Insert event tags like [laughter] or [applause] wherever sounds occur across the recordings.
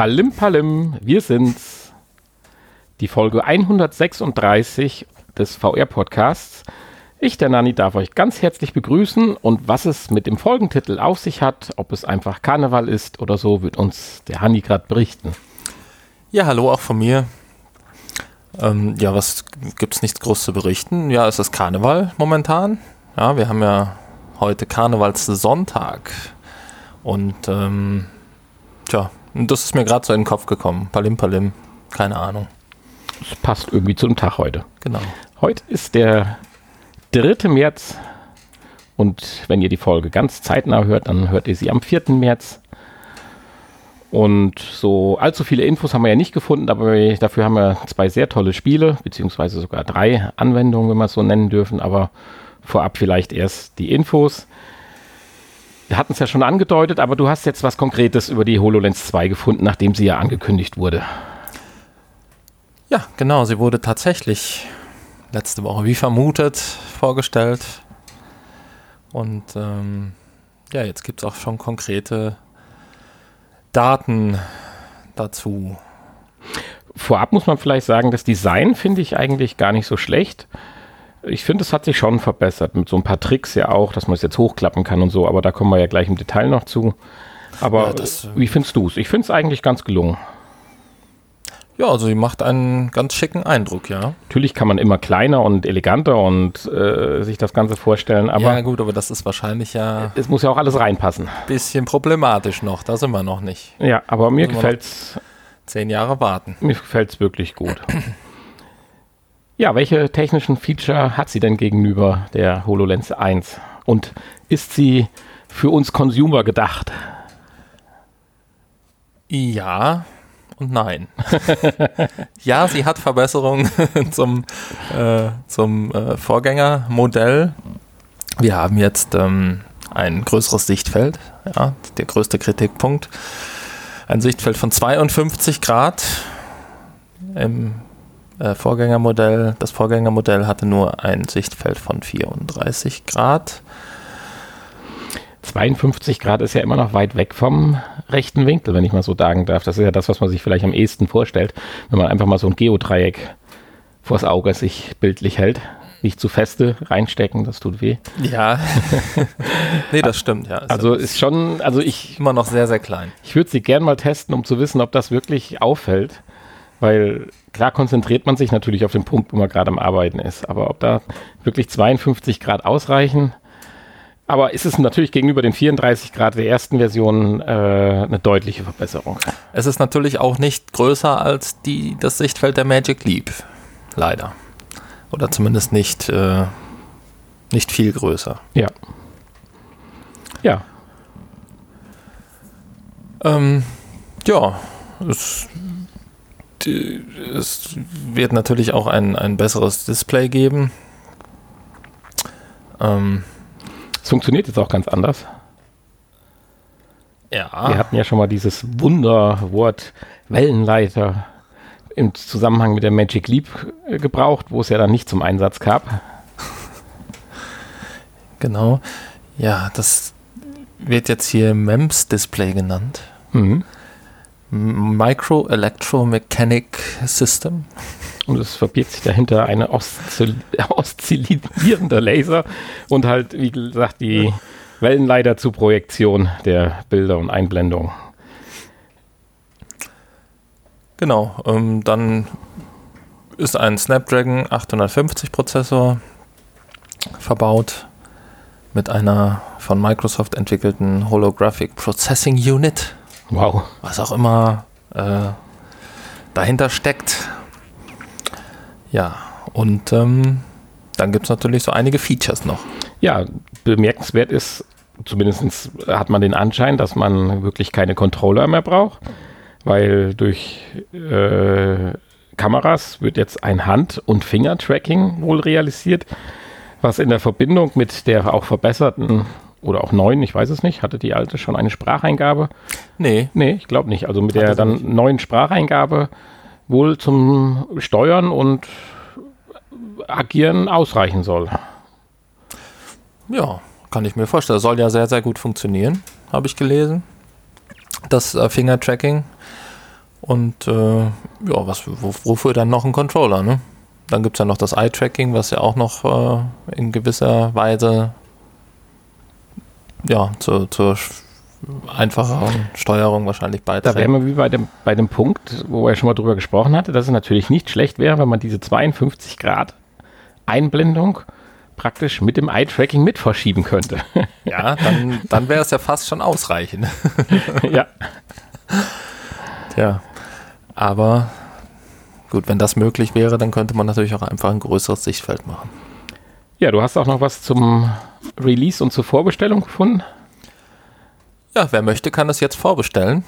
Palim Palim, wir sind's. Die Folge 136 des VR-Podcasts. Ich, der Nani, darf euch ganz herzlich begrüßen und was es mit dem Folgentitel auf sich hat, ob es einfach Karneval ist oder so, wird uns der Hanni gerade berichten. Ja, hallo auch von mir. Ähm, ja, was gibt's nichts groß zu berichten? Ja, es ist Karneval momentan. Ja, wir haben ja heute Karnevalssonntag. Und ähm, tja, das ist mir gerade so in den Kopf gekommen. Palim Palim, keine Ahnung. Das passt irgendwie zum Tag heute. Genau. Heute ist der 3. März und wenn ihr die Folge ganz zeitnah hört, dann hört ihr sie am 4. März. Und so allzu viele Infos haben wir ja nicht gefunden, aber wir, dafür haben wir zwei sehr tolle Spiele, beziehungsweise sogar drei Anwendungen, wenn wir es so nennen dürfen. Aber vorab vielleicht erst die Infos. Wir hatten es ja schon angedeutet, aber du hast jetzt was Konkretes über die HoloLens 2 gefunden, nachdem sie ja angekündigt wurde. Ja, genau. Sie wurde tatsächlich letzte Woche, wie vermutet, vorgestellt. Und ähm, ja, jetzt gibt es auch schon konkrete Daten dazu. Vorab muss man vielleicht sagen, das Design finde ich eigentlich gar nicht so schlecht. Ich finde, es hat sich schon verbessert mit so ein paar Tricks ja auch, dass man es jetzt hochklappen kann und so, aber da kommen wir ja gleich im Detail noch zu. Aber ja, das, wie findest du es? Ich finde es eigentlich ganz gelungen. Ja, also sie macht einen ganz schicken Eindruck, ja. Natürlich kann man immer kleiner und eleganter und äh, sich das Ganze vorstellen, aber. Ja, gut, aber das ist wahrscheinlich ja. Es muss ja auch alles reinpassen. Bisschen problematisch noch, da sind wir noch nicht. Ja, aber mir gefällt es. Zehn Jahre warten. Mir gefällt es wirklich gut. [clears throat] ja, welche technischen Feature hat sie denn gegenüber der HoloLens 1? Und ist sie für uns Consumer gedacht? Ja, und nein. [laughs] ja, sie hat Verbesserungen [laughs] zum, äh, zum äh, Vorgängermodell. Wir haben jetzt ähm, ein größeres Sichtfeld, ja, der größte Kritikpunkt. Ein Sichtfeld von 52 Grad im äh, Vorgängermodell. Das Vorgängermodell hatte nur ein Sichtfeld von 34 Grad. 52 Grad ist ja immer noch weit weg vom rechten Winkel, wenn ich mal so sagen darf. Das ist ja das, was man sich vielleicht am ehesten vorstellt, wenn man einfach mal so ein Geodreieck vors Auge sich bildlich hält. Nicht zu feste reinstecken, das tut weh. Ja. [laughs] nee, das stimmt, ja. also ist schon, also ich. Immer noch sehr, sehr klein. Ich würde sie gern mal testen, um zu wissen, ob das wirklich auffällt. Weil klar konzentriert man sich natürlich auf den Punkt, wo man gerade am Arbeiten ist. Aber ob da wirklich 52 Grad ausreichen, aber ist es natürlich gegenüber den 34 Grad der ersten Version äh, eine deutliche Verbesserung. Es ist natürlich auch nicht größer als die, das Sichtfeld der Magic Leap. Leider. Oder zumindest nicht, äh, nicht viel größer. Ja. Ja. Ähm, ja, es, es wird natürlich auch ein, ein besseres Display geben. Ähm, es funktioniert jetzt auch ganz anders. Ja. Wir hatten ja schon mal dieses Wunderwort Wellenleiter im Zusammenhang mit der Magic Leap äh, gebraucht, wo es ja dann nicht zum Einsatz gab. Genau. Ja, das wird jetzt hier MEMS Display genannt. Mhm. Micro Electromechanic System. Und es verbirgt sich dahinter eine oszil [laughs] oszillierende Laser und halt, wie gesagt, die Wellenleiter zur Projektion der Bilder und Einblendung. Genau, ähm, dann ist ein Snapdragon 850 Prozessor verbaut mit einer von Microsoft entwickelten Holographic Processing Unit. Wow. Was auch immer äh, dahinter steckt. Ja, und ähm, dann gibt es natürlich so einige Features noch. Ja, bemerkenswert ist, zumindest hat man den Anschein, dass man wirklich keine Controller mehr braucht, weil durch äh, Kameras wird jetzt ein Hand- und Finger-Tracking wohl realisiert, was in der Verbindung mit der auch verbesserten oder auch neuen, ich weiß es nicht, hatte die alte schon eine Spracheingabe? Nee. Nee, ich glaube nicht. Also mit der dann nicht. neuen Spracheingabe wohl zum Steuern und Agieren ausreichen soll. Ja, kann ich mir vorstellen. Das soll ja sehr, sehr gut funktionieren, habe ich gelesen. Das äh, Finger-Tracking. Und äh, ja, was, wo, wofür dann noch ein Controller, ne? Dann gibt es ja noch das Eye-Tracking, was ja auch noch äh, in gewisser Weise ja, zur, zur einfacheren Steuerung wahrscheinlich beiträgt. Da wären wir wie bei dem, bei dem Punkt, wo er schon mal drüber gesprochen hatte, dass es natürlich nicht schlecht wäre, wenn man diese 52 Grad Einblendung praktisch mit dem Eye-Tracking mit verschieben könnte. Ja, dann, dann wäre es ja fast schon ausreichend. [laughs] ja. Tja, aber gut, wenn das möglich wäre, dann könnte man natürlich auch einfach ein größeres Sichtfeld machen. Ja, du hast auch noch was zum Release und zur Vorbestellung gefunden? Ja, wer möchte, kann es jetzt vorbestellen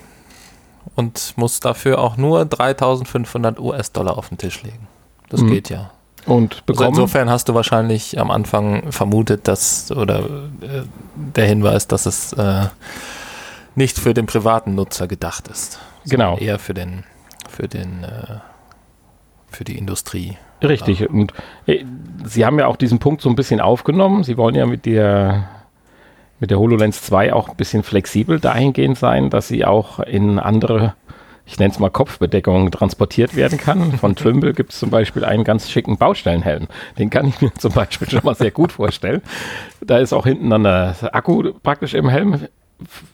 und muss dafür auch nur 3500 US-Dollar auf den Tisch legen. Das mhm. geht ja. Und also bekommen. Also insofern hast du wahrscheinlich am Anfang vermutet, dass, oder äh, der Hinweis, dass es äh, nicht für den privaten Nutzer gedacht ist. Genau. Eher für den, für den, äh, für die Industrie. Richtig. Und äh, Sie haben ja auch diesen Punkt so ein bisschen aufgenommen. Sie wollen ja mit der mit der HoloLens 2 auch ein bisschen flexibel dahingehend sein, dass sie auch in andere, ich nenne es mal Kopfbedeckungen, transportiert werden kann. Von Trimble gibt es zum Beispiel einen ganz schicken Baustellenhelm. Den kann ich mir [laughs] zum Beispiel schon mal sehr gut vorstellen. Da ist auch hinten dann der Akku praktisch im Helm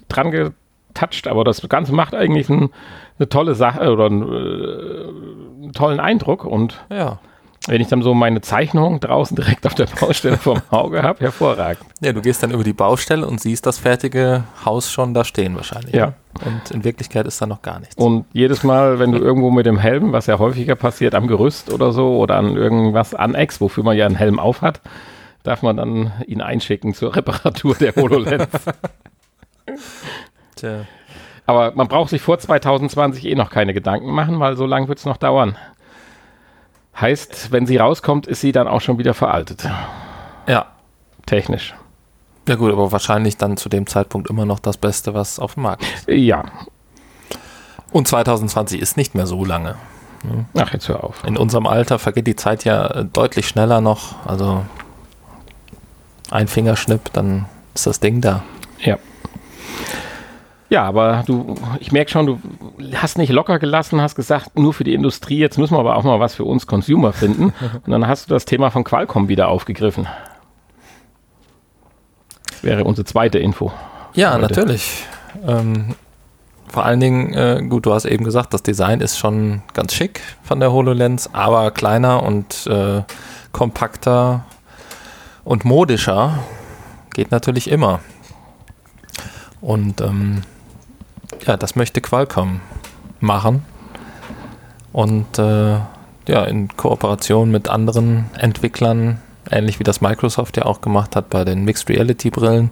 dran getoucht, aber das Ganze macht eigentlich ein, eine tolle Sache oder einen, äh, einen tollen Eindruck und ja wenn ich dann so meine Zeichnung draußen direkt auf der Baustelle vom Auge habe, hervorragend. Ja, du gehst dann über die Baustelle und siehst das fertige Haus schon da stehen wahrscheinlich. Ja. Und in Wirklichkeit ist da noch gar nichts. Und jedes Mal, wenn du irgendwo mit dem Helm, was ja häufiger passiert, am Gerüst oder so oder an irgendwas anex, wofür man ja einen Helm auf hat, darf man dann ihn einschicken zur Reparatur der HoloLens. [laughs] Tja. Aber man braucht sich vor 2020 eh noch keine Gedanken machen, weil so lange wird es noch dauern. Heißt, wenn sie rauskommt, ist sie dann auch schon wieder veraltet. Ja. Technisch. Ja gut, aber wahrscheinlich dann zu dem Zeitpunkt immer noch das Beste, was auf dem Markt ist. Ja. Und 2020 ist nicht mehr so lange. Ach, jetzt hör auf. In unserem Alter vergeht die Zeit ja deutlich schneller noch. Also ein Fingerschnipp, dann ist das Ding da. Ja. Ja, aber du, ich merke schon, du hast nicht locker gelassen, hast gesagt, nur für die Industrie, jetzt müssen wir aber auch mal was für uns Consumer finden. [laughs] Und dann hast du das Thema von Qualcomm wieder aufgegriffen. Das wäre unsere zweite Info. Ja, heute. natürlich. Ähm, vor allen Dingen, äh, gut, du hast eben gesagt, das Design ist schon ganz schick von der HoloLens, aber kleiner und äh, kompakter und modischer geht natürlich immer. Und ähm, ja, das möchte Qualcomm machen. Und äh, ja, in Kooperation mit anderen Entwicklern, ähnlich wie das Microsoft ja auch gemacht hat bei den Mixed Reality Brillen,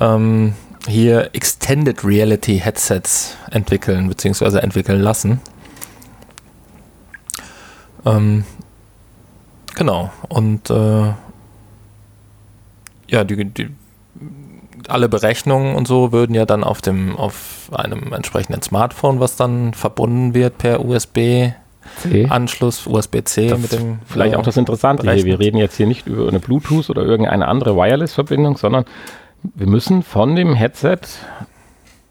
ähm, hier Extended Reality Headsets entwickeln bzw. entwickeln lassen. Ähm, genau. Und äh, ja, die, die alle Berechnungen und so würden ja dann auf dem, auf einem entsprechenden Smartphone, was dann verbunden wird per USB Anschluss USB-C mit dem. Vielleicht auch das Interessante berechnet. hier. Wir reden jetzt hier nicht über eine Bluetooth oder irgendeine andere Wireless-Verbindung, sondern wir müssen von dem Headset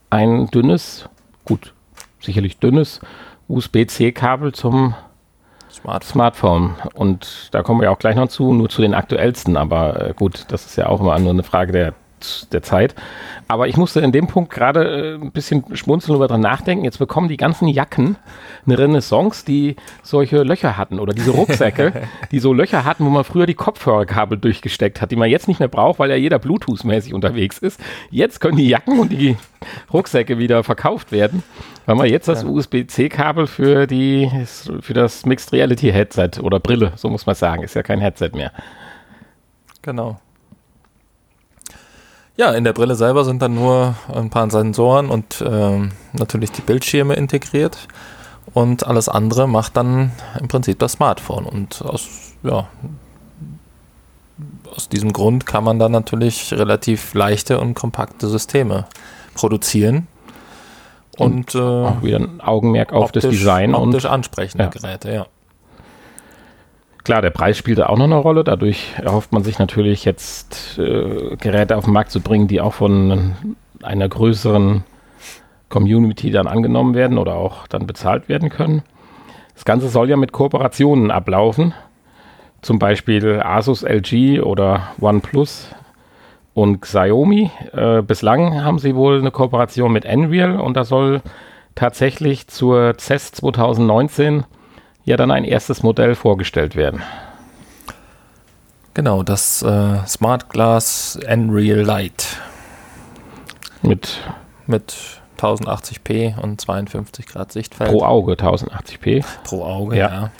ein dünnes, gut, sicherlich dünnes USB-C-Kabel zum Smartphone. Smartphone. Und da kommen wir auch gleich noch zu, nur zu den aktuellsten. Aber äh, gut, das ist ja auch immer nur eine Frage der der Zeit. Aber ich musste in dem Punkt gerade äh, ein bisschen schmunzeln über dran nachdenken. Jetzt bekommen die ganzen Jacken eine Renaissance, die solche Löcher hatten oder diese Rucksäcke, [laughs] die so Löcher hatten, wo man früher die Kopfhörerkabel durchgesteckt hat, die man jetzt nicht mehr braucht, weil ja jeder Bluetooth-mäßig unterwegs ist. Jetzt können die Jacken und die Rucksäcke wieder verkauft werden, weil man jetzt das ja. USB-C-Kabel für die für das Mixed Reality Headset oder Brille, so muss man sagen, ist ja kein Headset mehr. Genau. Ja, in der Brille selber sind dann nur ein paar Sensoren und ähm, natürlich die Bildschirme integriert. Und alles andere macht dann im Prinzip das Smartphone. Und aus, ja, aus diesem Grund kann man dann natürlich relativ leichte und kompakte Systeme produzieren. Und, und äh, auch wieder ein Augenmerk auf optisch, das Design. Optisch und ansprechende ja. Geräte, ja. Klar, der Preis spielt da auch noch eine Rolle. Dadurch erhofft man sich natürlich jetzt äh, Geräte auf den Markt zu bringen, die auch von einer größeren Community dann angenommen werden oder auch dann bezahlt werden können. Das Ganze soll ja mit Kooperationen ablaufen. Zum Beispiel Asus, LG oder OnePlus und Xiaomi. Äh, bislang haben sie wohl eine Kooperation mit Nreal und da soll tatsächlich zur CES 2019 ja dann ein erstes Modell vorgestellt werden. Genau, das äh, Smart Glass Nreal Lite. Mit, mit 1080p und 52 Grad Sichtfeld. Pro Auge 1080p. Pro Auge, ja. ja.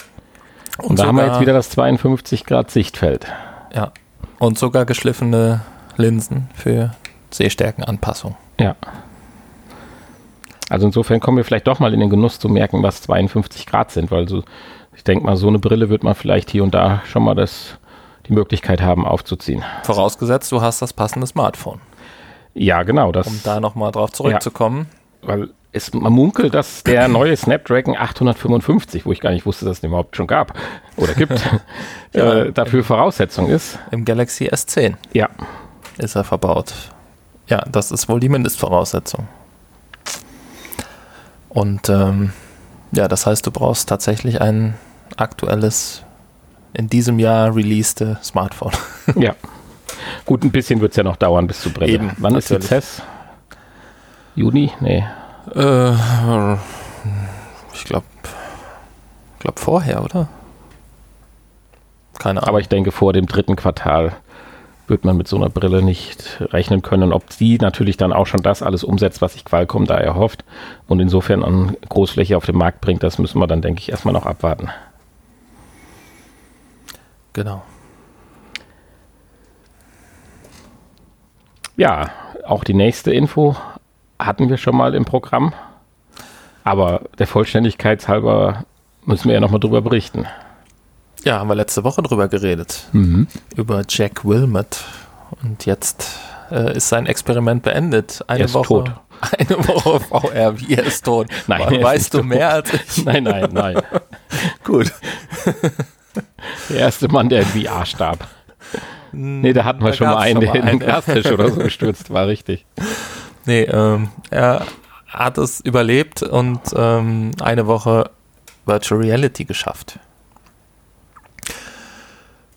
Und, und da haben wir jetzt wieder das 52 Grad Sichtfeld. Ja. Und sogar geschliffene Linsen für Sehstärkenanpassung. Ja. Also insofern kommen wir vielleicht doch mal in den Genuss zu merken, was 52 Grad sind, weil so, ich denke mal, so eine Brille wird man vielleicht hier und da schon mal das, die Möglichkeit haben aufzuziehen. Vorausgesetzt, du hast das passende Smartphone. Ja, genau. Das, um da nochmal drauf zurückzukommen. Ja, weil es, man munkelt, dass der neue Snapdragon 855, wo ich gar nicht wusste, dass es den überhaupt schon gab oder gibt, [laughs] ja, äh, dafür Voraussetzung ist. Im Galaxy S10. Ja. Ist er verbaut. Ja, das ist wohl die Mindestvoraussetzung. Und ähm, ja, das heißt, du brauchst tatsächlich ein aktuelles, in diesem Jahr releaste Smartphone. [laughs] ja. Gut, ein bisschen wird es ja noch dauern bis zu Brille. Eben, Wann natürlich. ist die CES? Juni? Nee. Äh, ich glaube, glaub vorher, oder? Keine Ahnung. Aber ich denke, vor dem dritten Quartal wird man mit so einer Brille nicht rechnen können. Ob die natürlich dann auch schon das alles umsetzt, was sich Qualcomm da erhofft und insofern an Großfläche auf den Markt bringt, das müssen wir dann, denke ich, erstmal noch abwarten. Genau. Ja, auch die nächste Info hatten wir schon mal im Programm. Aber der Vollständigkeit halber müssen wir ja nochmal drüber berichten. Ja, haben wir letzte Woche drüber geredet. Mhm. Über Jack Wilmot. Und jetzt äh, ist sein Experiment beendet. Eine er ist Woche. Tot. [laughs] Eine Woche VR, wie er ist tot. [laughs] Nein, weißt du tot. mehr als [laughs] ich? Nein, nein, nein. Gut. Der erste Mann, der in VR starb. Nee, da hatten wir da schon mal einen, der in den Gastisch oder so gestürzt war, richtig. Nee, ähm, er hat es überlebt und ähm, eine Woche Virtual Reality geschafft.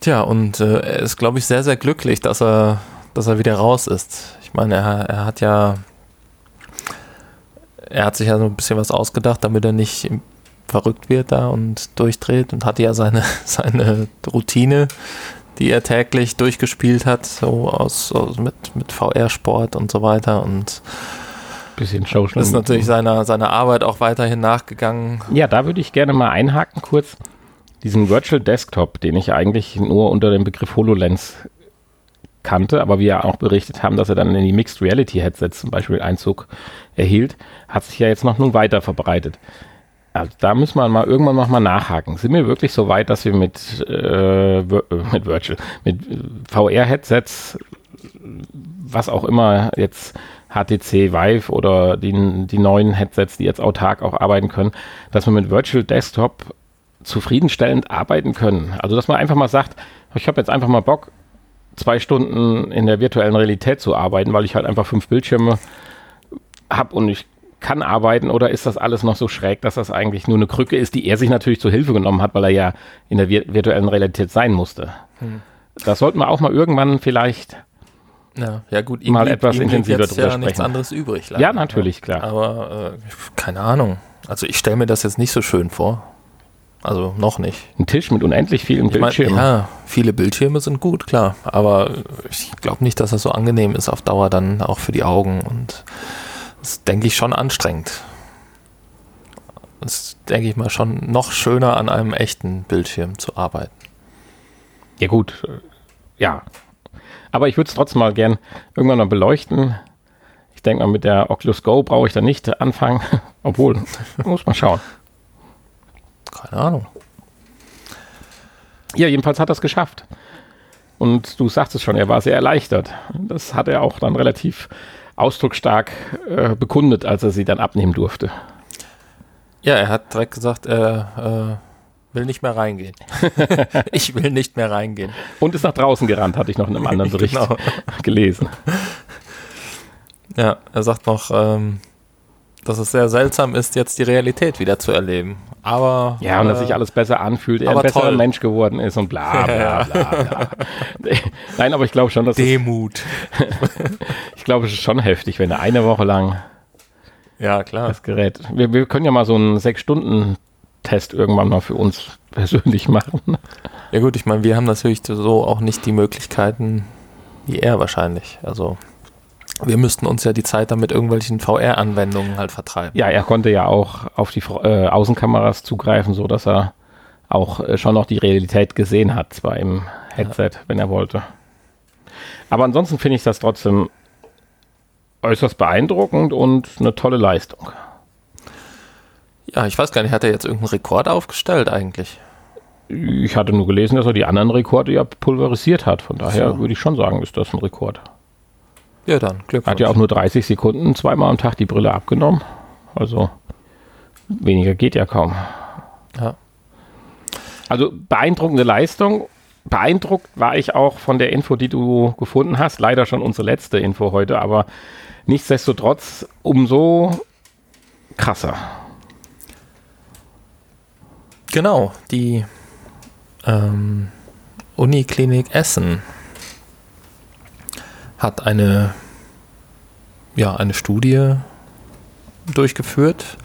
Tja, und äh, er ist, glaube ich, sehr, sehr glücklich, dass er, dass er wieder raus ist. Ich meine, er, er hat ja, er hat sich ja so ein bisschen was ausgedacht, damit er nicht verrückt wird da und durchdreht und hatte ja seine, [laughs] seine Routine, die er täglich durchgespielt hat, so aus, aus mit, mit VR-Sport und so weiter und bisschen. Ist natürlich seiner, seiner Arbeit auch weiterhin nachgegangen. Ja, da würde ich gerne mal einhaken kurz. Diesen Virtual Desktop, den ich eigentlich nur unter dem Begriff HoloLens kannte, aber wir ja auch berichtet haben, dass er dann in die Mixed Reality Headsets zum Beispiel Einzug erhielt, hat sich ja jetzt noch nun weiter verbreitet. Also da müssen wir mal irgendwann noch mal nachhaken. Sind wir wirklich so weit, dass wir mit, äh, mit Virtual, mit VR-Headsets, was auch immer jetzt HTC Vive oder die, die neuen Headsets, die jetzt autark auch arbeiten können, dass wir mit Virtual Desktop zufriedenstellend arbeiten können. Also dass man einfach mal sagt, ich habe jetzt einfach mal Bock, zwei Stunden in der virtuellen Realität zu arbeiten, weil ich halt einfach fünf Bildschirme habe und ich kann arbeiten oder ist das alles noch so schräg, dass das eigentlich nur eine Krücke ist, die er sich natürlich zur Hilfe genommen hat, weil er ja in der virtuellen Realität sein musste. Hm. Das sollten wir auch mal irgendwann vielleicht ja, ja gut, mal blieb, etwas intensiver drüber ja sprechen. nichts anderes übrig. Leider. Ja, natürlich, klar. Aber äh, keine Ahnung. Also ich stelle mir das jetzt nicht so schön vor. Also noch nicht. Ein Tisch mit unendlich vielen Bildschirmen. Mein, ja, viele Bildschirme sind gut, klar. Aber ich glaube nicht, dass das so angenehm ist auf Dauer dann auch für die Augen und ist, denke ich, schon anstrengend. Das ist, denke ich mal, schon noch schöner an einem echten Bildschirm zu arbeiten. Ja, gut. Ja. Aber ich würde es trotzdem mal gern irgendwann mal beleuchten. Ich denke mal, mit der Oculus Go brauche ich da nicht anfangen. [laughs] Obwohl, muss man schauen. Keine Ahnung. Ja, jedenfalls hat er es geschafft. Und du sagst es schon, er war sehr erleichtert. Das hat er auch dann relativ ausdrucksstark äh, bekundet, als er sie dann abnehmen durfte. Ja, er hat direkt gesagt, er äh, will nicht mehr reingehen. [laughs] ich will nicht mehr reingehen. Und ist nach draußen gerannt, hatte ich noch in einem anderen [laughs] Bericht genau. gelesen. Ja, er sagt noch, ähm, dass es sehr seltsam ist, jetzt die Realität wieder zu erleben. Aber. Ja, und dass sich alles besser anfühlt, er ein besserer toll. Mensch geworden ist und bla bla bla bla. [laughs] Nein, aber ich glaube schon, dass es, Demut. [laughs] ich glaube, es ist schon heftig, wenn er eine Woche lang Ja, klar. das Gerät. Wir, wir können ja mal so einen Sechs-Stunden-Test irgendwann mal für uns persönlich [laughs] machen. Ja, gut, ich meine, wir haben natürlich so auch nicht die Möglichkeiten wie er wahrscheinlich. Also. Wir müssten uns ja die Zeit dann mit irgendwelchen VR-Anwendungen halt vertreiben. Ja, er konnte ja auch auf die äh, Außenkameras zugreifen, so dass er auch äh, schon noch die Realität gesehen hat, zwar im Headset, wenn er wollte. Aber ansonsten finde ich das trotzdem äußerst beeindruckend und eine tolle Leistung. Ja, ich weiß gar nicht, hat er jetzt irgendeinen Rekord aufgestellt eigentlich? Ich hatte nur gelesen, dass er die anderen Rekorde ja pulverisiert hat. Von daher So. würde ich schon sagen, ist das ein Rekord. Ja, dann, Glückwunsch. Hat ja auch nur 30 Sekunden zweimal am Tag die Brille abgenommen. Also weniger geht ja kaum. Ja. Also beeindruckende Leistung. Beeindruckt war ich auch von der Info, die du gefunden hast. Leider schon unsere letzte Info heute, aber nichtsdestotrotz umso krasser. Genau, die ähm, Uniklinik Essen hat eine, ja, eine Studie durchgeführt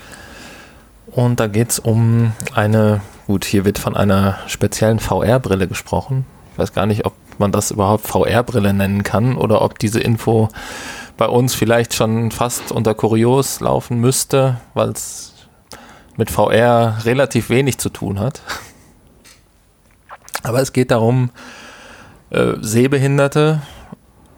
und da geht es um eine, gut, hier wird von einer speziellen VR-Brille gesprochen. Ich weiß gar nicht, ob man das überhaupt VR-Brille nennen kann oder ob diese Info bei uns vielleicht schon fast unter Kurios laufen müsste, weil es mit VR relativ wenig zu tun hat. Aber es geht darum, äh, Sehbehinderte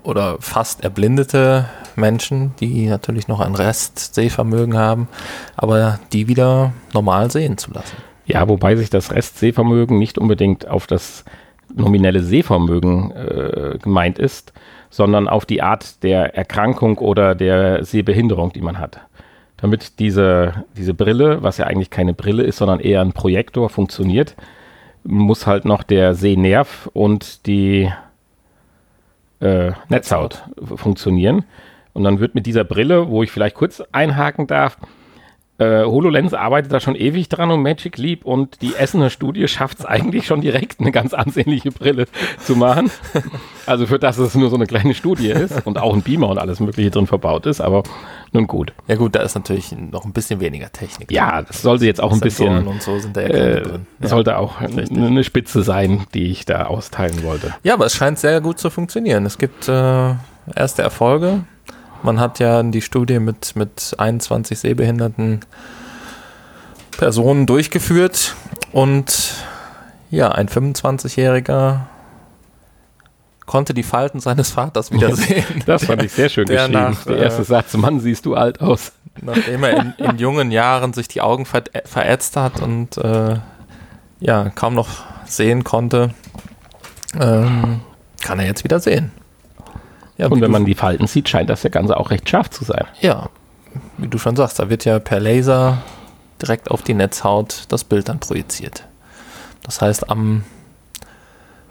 oder fast erblindete Menschen, die natürlich noch ein Rest Sehvermögen haben, aber die wieder normal sehen zu lassen. Ja, wobei sich das Restsehvermögen nicht unbedingt auf das nominelle Sehvermögen äh, gemeint ist, sondern auf die Art der Erkrankung oder der Sehbehinderung, die man hat. Damit diese, diese Brille, was ja eigentlich keine Brille ist, sondern eher ein Projektor, funktioniert, muss halt noch der Sehnerv und die äh, Netzhaut funktionieren. Und dann wird mit dieser Brille, wo ich vielleicht kurz einhaken darf, äh, HoloLens arbeitet da schon ewig dran und Magic Leap und die Essener Studie schafft es eigentlich schon direkt, eine ganz ansehnliche Brille zu machen. Also für das es nur so eine kleine Studie ist und auch ein Beamer und alles mögliche drin verbaut ist, aber nun gut. Ja gut, da ist natürlich noch ein bisschen weniger Technik. Ja, das sollte jetzt auch ein bisschen, und so sind da ja äh, drin. Ja. sollte auch eine Spitze sein, die ich da austeilen wollte. Ja, aber es scheint sehr gut zu funktionieren. Es gibt äh, erste Erfolge. Man hat ja die Studie mit, mit 21 sehbehinderten Personen durchgeführt und ja, ein 25-Jähriger konnte die Falten seines Vaters wieder sehen. [laughs] Das fand ich sehr schön Der geschrieben. nach, der äh, erste Satz, Mann, siehst du alt aus. Nachdem er in, in jungen Jahren sich die Augen ver verätzt hat und äh, ja, kaum noch sehen konnte, ähm, kann er jetzt wieder sehen. Ja, Und wenn man die Falten sieht, scheint das ja Ganze auch recht scharf zu sein. Ja, wie du schon sagst, da wird ja per Laser direkt auf die Netzhaut das Bild dann projiziert. Das heißt, am,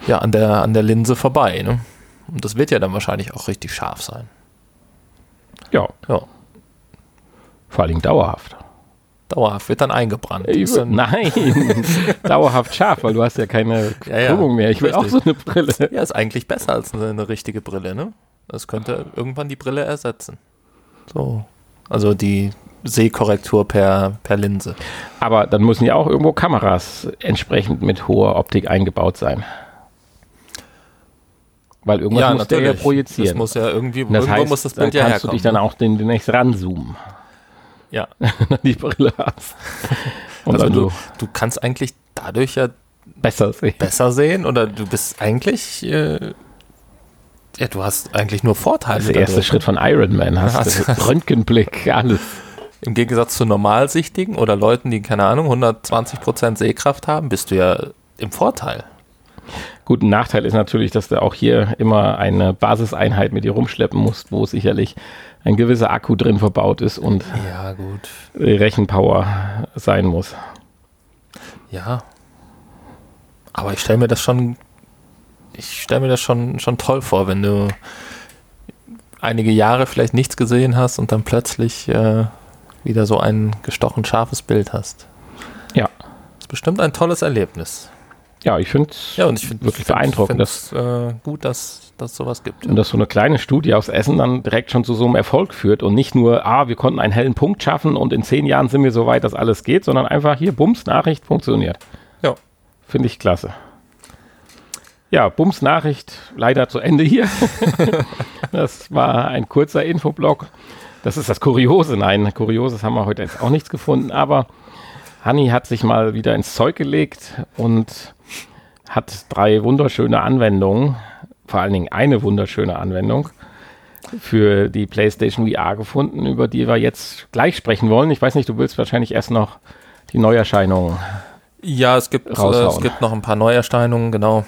ja, an, der, an der Linse vorbei. Ne? Und das wird ja dann wahrscheinlich auch richtig scharf sein. Ja, Ja, vor allem dauerhaft. dauerhaft wird dann eingebrannt. Will, nein, [laughs] dauerhaft scharf, weil du hast ja keine Ja, ja, Krümmung mehr. Ich will auch richtig. so eine Brille. Ja, ist eigentlich besser als eine, eine richtige Brille, ne? Das könnte irgendwann die Brille ersetzen. So. Also die Sehkorrektur per, per Linse. Aber dann müssen ja auch irgendwo Kameras entsprechend mit hoher Optik eingebaut sein. Weil irgendwas muss der ja Das projizieren. muss ja irgendwie, das irgendwo heißt, muss das dann Bild ja kannst herkommen. du dich dann auch den, demnächst ranzoomen, ja. [laughs] wenn du die Brille hast. [laughs] Und Also dann du, du kannst eigentlich dadurch ja besser sehen. besser sehen oder du bist eigentlich, äh, ja, du hast eigentlich nur Vorteile. Das ist der erste dadurch. Schritt von Iron Man. Hast Ja, du Röntgenblick, alles. Im Gegensatz zu Normalsichtigen oder Leuten, die, keine Ahnung, 120% Sehkraft haben, bist du ja im Vorteil. Gut, ein Nachteil ist natürlich, dass du auch hier immer eine Basiseinheit mit dir rumschleppen musst, wo sicherlich ein gewisser Akku drin verbaut ist und Ja. Rechenpower sein muss. Ja. Aber ich stelle mir das schon, ich stelle mir das schon, schon toll vor, wenn du einige Jahre vielleicht nichts gesehen hast und dann plötzlich äh, wieder so ein gestochen scharfes Bild hast. Ja. Das ist bestimmt ein tolles Erlebnis. Ja, ich finde es Ja, und ich finde wirklich beeindruckend, dass, äh, gut, dass dass sowas gibt. und dass so eine kleine Studie aus Essen dann direkt schon zu so einem Erfolg führt und nicht nur, ah, wir konnten einen hellen Punkt schaffen und in zehn Jahren sind wir so weit, dass alles geht, sondern einfach hier, Bums, Nachricht funktioniert. Ja. Finde ich klasse. Ja, Bums Nachricht leider zu Ende hier. [laughs] das war ein kurzer Infoblock. Das ist das Kuriose. Nein, Kurioses haben wir heute jetzt auch nichts gefunden, aber Hanni hat sich mal wieder ins Zeug gelegt und hat drei wunderschöne Anwendungen, vor allen Dingen eine wunderschöne Anwendung für die PlayStation VR gefunden, über die wir jetzt gleich sprechen wollen. Ich weiß nicht, du willst wahrscheinlich erst noch die Neuerscheinungen. Ja, es gibt, äh, es gibt noch ein paar Neuerscheinungen, genau,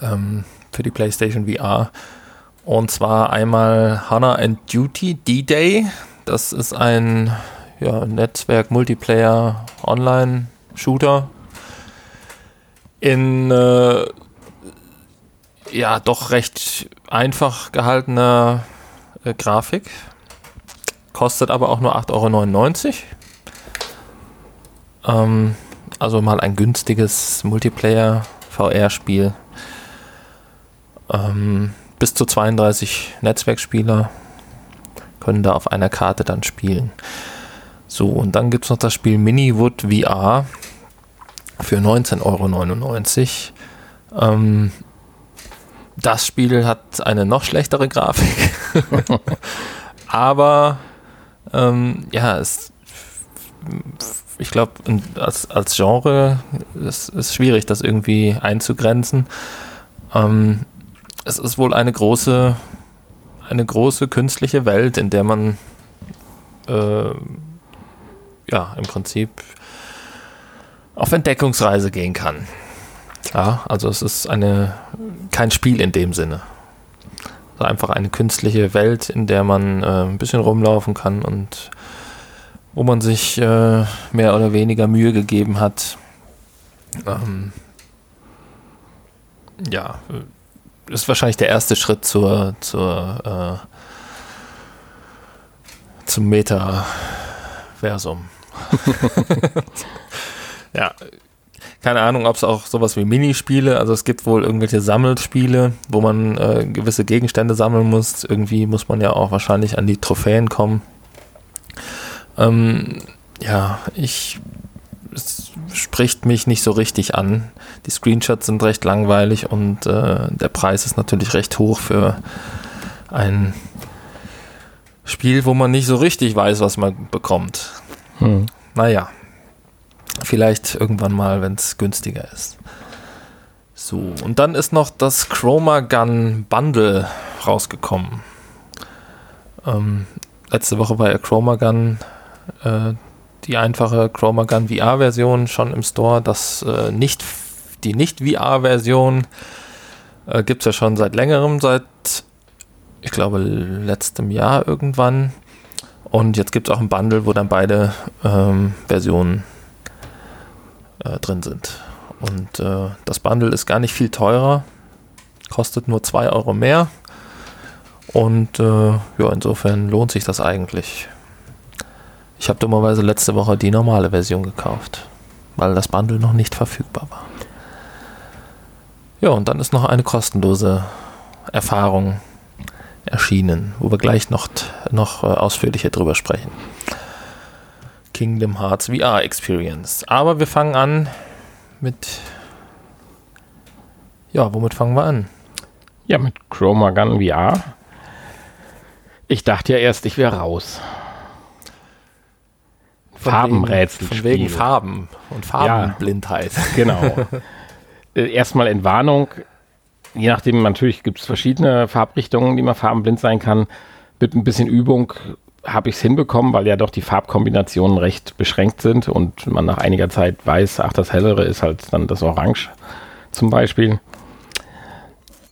ähm, für die PlayStation VR. Und zwar einmal Hannah and Duty D-Day. Das ist ein ja, Netzwerk-Multiplayer-Online-Shooter in äh, ja doch recht einfach gehaltener äh, Grafik. Kostet aber auch nur 8,99 Euro. Ähm, also mal ein günstiges Multiplayer-VR-Spiel. Ähm, bis zu 32 Netzwerkspieler können da auf einer Karte dann spielen. So, und dann gibt es noch das Spiel Miniwood VR für 19,99 Euro. Ähm, das Spiel hat eine noch schlechtere Grafik. [laughs] Aber ähm, ja, es, ich glaube, als, als Genre ist es schwierig, das irgendwie einzugrenzen. Ähm, es ist wohl eine große, eine große künstliche Welt, in der man äh, ja im Prinzip auf Entdeckungsreise gehen kann. Ja, also es ist eine kein Spiel in dem Sinne. Also einfach eine künstliche Welt, in der man äh, ein bisschen rumlaufen kann und wo man sich äh, mehr oder weniger Mühe gegeben hat. Ähm, ja, ist wahrscheinlich der erste Schritt zur, zur äh, zum Metaversum. [laughs] ja, keine Ahnung, ob es auch sowas wie Minispiele, also es gibt wohl irgendwelche Sammelspiele, wo man äh, gewisse Gegenstände sammeln muss. Irgendwie muss man ja auch wahrscheinlich an die Trophäen kommen. Ähm, ja, ich spricht mich nicht so richtig an. Die Screenshots sind recht langweilig und äh, der Preis ist natürlich recht hoch für ein Spiel, wo man nicht so richtig weiß, was man bekommt. Hm. Naja, vielleicht irgendwann mal, wenn es günstiger ist. So, und dann ist noch das Chroma Gun Bundle rausgekommen. Ähm, letzte Woche war ja Chroma Gun äh, die einfache Chroma Gun VR-Version schon im Store. Das, äh, nicht, die Nicht-VR-Version äh, gibt es ja schon seit längerem, seit, ich glaube, letztem Jahr irgendwann. Und jetzt gibt es auch ein Bundle, wo dann beide ähm, Versionen äh, drin sind. Und äh, das Bundle ist gar nicht viel teurer, kostet nur 2 Euro mehr. Und äh, ja, insofern lohnt sich das eigentlich. Ich habe dummerweise letzte Woche die normale Version gekauft, weil das Bundle noch nicht verfügbar war. Ja, und dann ist noch eine kostenlose Erfahrung erschienen, wo wir gleich noch, noch äh, ausführlicher drüber sprechen. Kingdom Hearts VR Experience. Aber wir fangen an mit. Ja, womit fangen wir an? Ja, mit Chroma Gun VR. Ich dachte ja erst, ich wäre raus. Farbenrätsel. Von wegen Farben und Farbenblindheit. Genau. [laughs] Äh, Erstmal in Warnung. Je nachdem, natürlich gibt es verschiedene Farbrichtungen, die man farbenblind sein kann. Mit ein bisschen Übung habe ich es hinbekommen, weil ja doch die Farbkombinationen recht beschränkt sind und man nach einiger Zeit weiß, ach, das hellere ist halt dann das Orange zum Beispiel.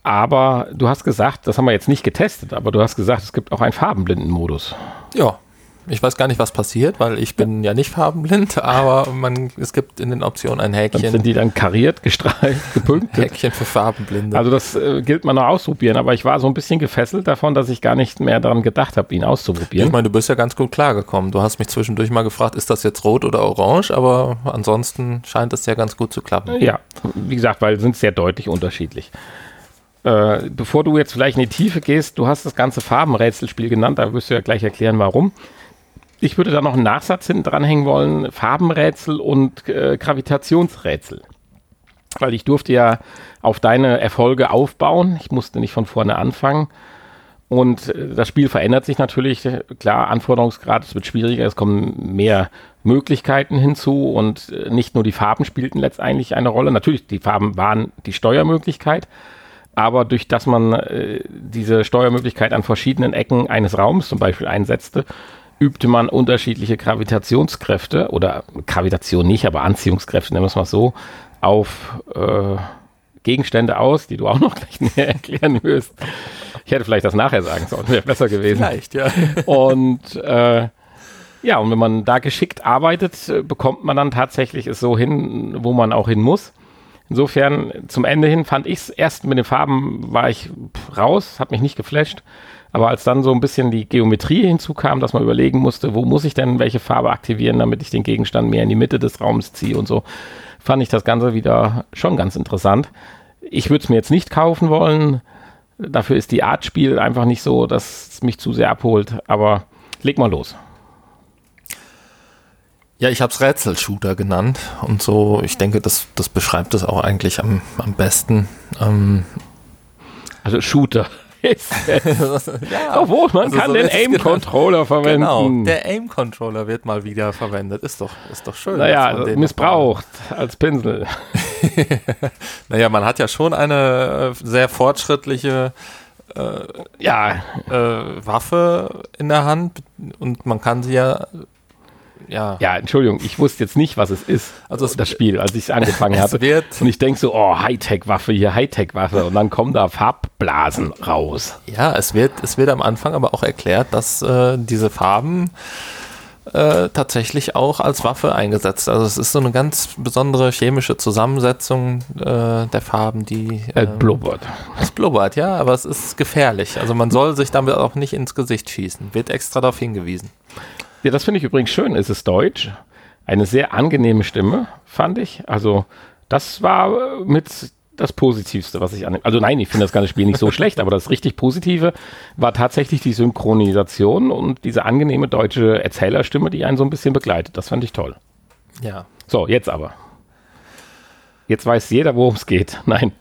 Aber du hast gesagt, das haben wir jetzt nicht getestet, aber du hast gesagt, es gibt auch einen Farbenblinden-Modus. Ja, Ich weiß gar nicht, was passiert, weil ich bin ja nicht farbenblind, [laughs] aber man, es gibt in den Optionen ein Häkchen. Dann sind die dann kariert, gestreift, [laughs] gepunktet. Häkchen für Farbenblinde. Also das äh, gilt man noch ausprobieren, aber ich war so ein bisschen gefesselt davon, dass ich gar nicht mehr daran gedacht habe, ihn auszuprobieren. Ich meine, du bist ja ganz gut klargekommen. Du hast mich zwischendurch mal gefragt, ist das jetzt rot oder orange, aber ansonsten scheint es ja ganz gut zu klappen. Ja, wie gesagt, weil sind sehr deutlich unterschiedlich. Äh, bevor du jetzt vielleicht in die Tiefe gehst, du hast das ganze Farbenrätselspiel genannt, da wirst du ja gleich erklären, warum. Ich würde da noch einen Nachsatz hinten dranhängen wollen: Farbenrätsel und äh, Gravitationsrätsel. Weil ich durfte ja auf deine Erfolge aufbauen. Ich musste nicht von vorne anfangen. Und äh, das Spiel verändert sich natürlich. Klar, Anforderungsgrad, es wird schwieriger, es kommen mehr Möglichkeiten hinzu und äh, nicht nur die Farben spielten letztendlich eine Rolle. Natürlich, die Farben waren die Steuermöglichkeit, aber durch dass man äh, diese Steuermöglichkeit an verschiedenen Ecken eines Raums zum Beispiel einsetzte, übte man unterschiedliche Gravitationskräfte oder Gravitation nicht, aber Anziehungskräfte, nennen wir es mal so, auf äh, Gegenstände aus, die du auch noch gleich [laughs] näher erklären wirst. Ich hätte vielleicht das nachher sagen sollen, wäre besser gewesen. Vielleicht, ja. [laughs] Und äh, ja, und wenn man da geschickt arbeitet, bekommt man dann tatsächlich es so hin, wo man auch hin muss. Insofern, zum Ende hin fand ich es erst mit den Farben war ich raus, hat mich nicht geflasht. Aber als dann so ein bisschen die Geometrie hinzukam, dass man überlegen musste, wo muss ich denn welche Farbe aktivieren, damit ich den Gegenstand mehr in die Mitte des Raums ziehe und so, fand ich das Ganze wieder schon ganz interessant. Ich würde es mir jetzt nicht kaufen wollen. Dafür ist die Art Spiel einfach nicht so, dass es mich zu sehr abholt. Aber leg mal los. Ja, ich habe es Rätselshooter genannt und so, ich denke, das, das beschreibt es auch eigentlich am, am besten. Ähm, also Shooter [laughs] ja, Obwohl, man also kann so den Aim-Controller verwenden. Genau, der Aim-Controller wird mal wieder verwendet. Ist doch, ist doch schön. Naja, missbraucht als Pinsel. [laughs] naja, man hat ja schon eine äh, sehr fortschrittliche äh, ja, äh, Waffe in der Hand und man kann sie ja ja. Ja, Entschuldigung, ich wusste jetzt nicht, was es ist, also das Spiel, als ich es angefangen habe. Und ich denke so, oh, Hightech-Waffe hier, Hightech-Waffe. Und dann kommen da Farbblasen raus. Ja, es wird, es wird am Anfang aber auch erklärt, dass äh, diese Farben äh, tatsächlich auch als Waffe eingesetzt. Also es ist so eine ganz besondere chemische Zusammensetzung äh, der Farben, die äh, es blubbert. Es blubbert, ja, aber es ist gefährlich. Also man soll sich damit auch nicht ins Gesicht schießen. Wird extra darauf hingewiesen. Ja, das finde ich übrigens schön. Es ist deutsch. Eine sehr angenehme Stimme, fand ich. Also, das war äh, mit das Positivste, was ich an. Also, nein, ich finde das ganze Spiel nicht so [laughs] schlecht, aber das richtig Positive war tatsächlich die Synchronisation und diese angenehme deutsche Erzählerstimme, die einen so ein bisschen begleitet. Das fand ich toll. Ja. So, jetzt aber. Jetzt weiß jeder, worum es geht. [laughs] Nein.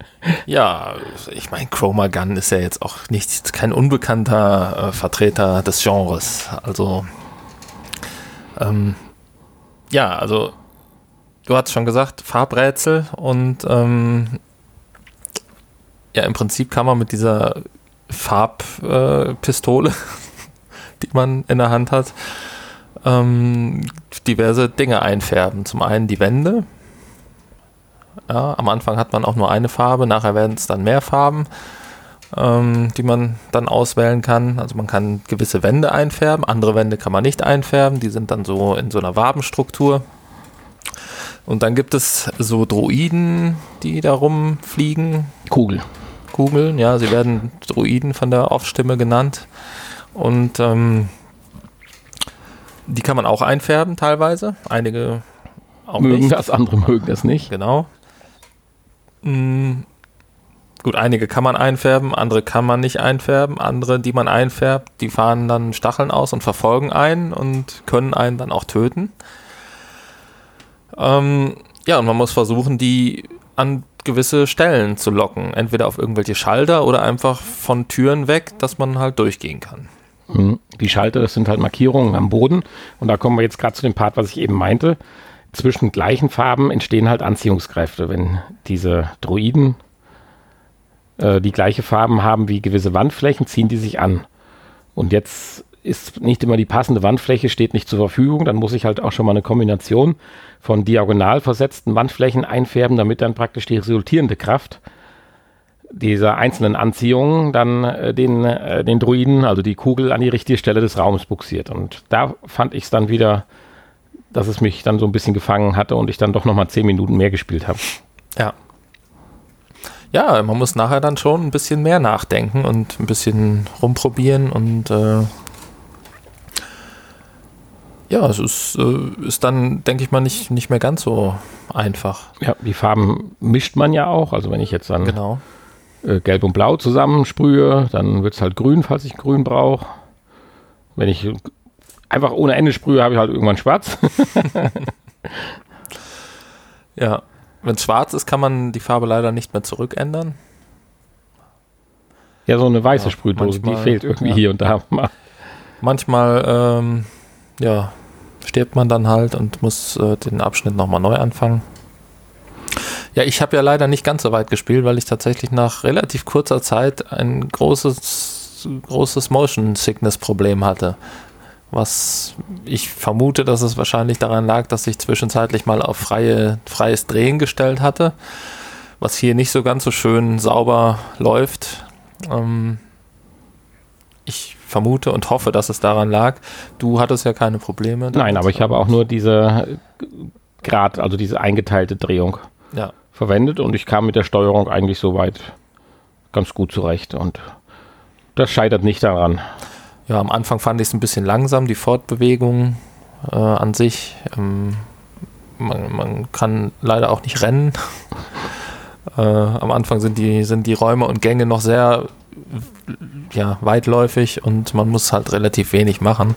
Ja, ich meine, Chroma Gun ist ja jetzt auch nicht kein unbekannter äh, Vertreter des Genres. Also ähm, ja, also du hast schon gesagt, Farbrätsel und ähm, ja, im Prinzip kann man mit dieser Farbpistole, äh, [laughs] die man in der Hand hat, ähm, diverse Dinge einfärben. Zum einen die Wände. Ja, am Anfang hat man auch nur eine Farbe, nachher werden es dann mehr Farben ähm, die man dann auswählen kann. Also man kann gewisse Wände einfärben, andere Wände kann man nicht einfärben, die sind dann so in so einer Wabenstruktur. Und dann gibt es so Droiden, die da rumfliegen. Kugel. Kugeln, ja, sie werden Droiden von der Off-Stimme genannt. Und ähm, die kann man auch einfärben teilweise. Einige auch mögen nicht. das, andere mögen das nicht. Genau. Mm, Gut, einige kann man einfärben, andere kann man nicht einfärben. Andere, die man einfärbt, die fahren dann Stacheln aus und verfolgen einen und können einen dann auch töten. Ähm, ja, und man muss versuchen, die an gewisse Stellen zu locken. Entweder auf irgendwelche Schalter oder einfach von Türen weg, dass man halt durchgehen kann. Mhm. Die Schalter, das sind halt Markierungen am Boden. Und da kommen wir jetzt gerade zu dem Part, was ich eben meinte. Zwischen gleichen Farben entstehen halt Anziehungskräfte. Wenn diese Droiden äh, die gleiche Farben haben wie gewisse Wandflächen, ziehen die sich an. Und jetzt ist nicht immer die passende Wandfläche, steht nicht zur Verfügung. Dann muss ich halt auch schon mal eine Kombination von diagonal versetzten Wandflächen einfärben, damit dann praktisch die resultierende Kraft dieser einzelnen Anziehungen dann äh, den, äh, den Druiden, also die Kugel, an die richtige Stelle des Raums buxiert. Und da fand ich es dann wieder, dass es mich dann so ein bisschen gefangen hatte und ich dann doch nochmal zehn Minuten mehr gespielt habe. Ja. Ja, man muss nachher dann schon ein bisschen mehr nachdenken und ein bisschen rumprobieren und äh, ja, es ist, äh, ist dann, denke ich mal, nicht, nicht mehr ganz so einfach. Ja, die Farben mischt man ja auch. Also wenn ich jetzt dann Genau. äh, Gelb und Blau zusammensprühe, dann wird es halt grün, falls ich grün brauche. Wenn ich einfach ohne Ende sprühe, habe ich halt irgendwann schwarz. [laughs] [laughs] Ja. Wenn es schwarz ist, kann man die Farbe leider nicht mehr zurückändern. ja, so eine weiße Ja, Sprühdose, die manchmal, fehlt irgendwie ja. hier und da. mal. Manchmal, ähm, ja, stirbt man dann halt und muss äh, den Abschnitt nochmal neu anfangen. Ja, ich habe ja leider nicht ganz so weit gespielt, weil ich tatsächlich nach relativ kurzer Zeit ein großes, großes Motion Sickness Problem hatte. Was ich vermute, dass es wahrscheinlich daran lag, dass ich zwischenzeitlich mal auf freie, freies Drehen gestellt hatte, was hier nicht so ganz so schön sauber läuft. Ähm, ich vermute und hoffe, dass es daran lag. Du hattest ja keine Probleme. damit. Nein, aber ich habe auch nur diese Grad, also diese eingeteilte Drehung Ja, verwendet und ich kam mit der Steuerung eigentlich soweit ganz gut zurecht und das scheitert nicht daran. Ja am Anfang fand ich es ein bisschen langsam, die Fortbewegung äh, an sich. Ähm, man, man kann leider auch nicht rennen. [laughs] äh, am Anfang sind die, sind die Räume und Gänge noch sehr ja, weitläufig und man muss halt relativ wenig machen.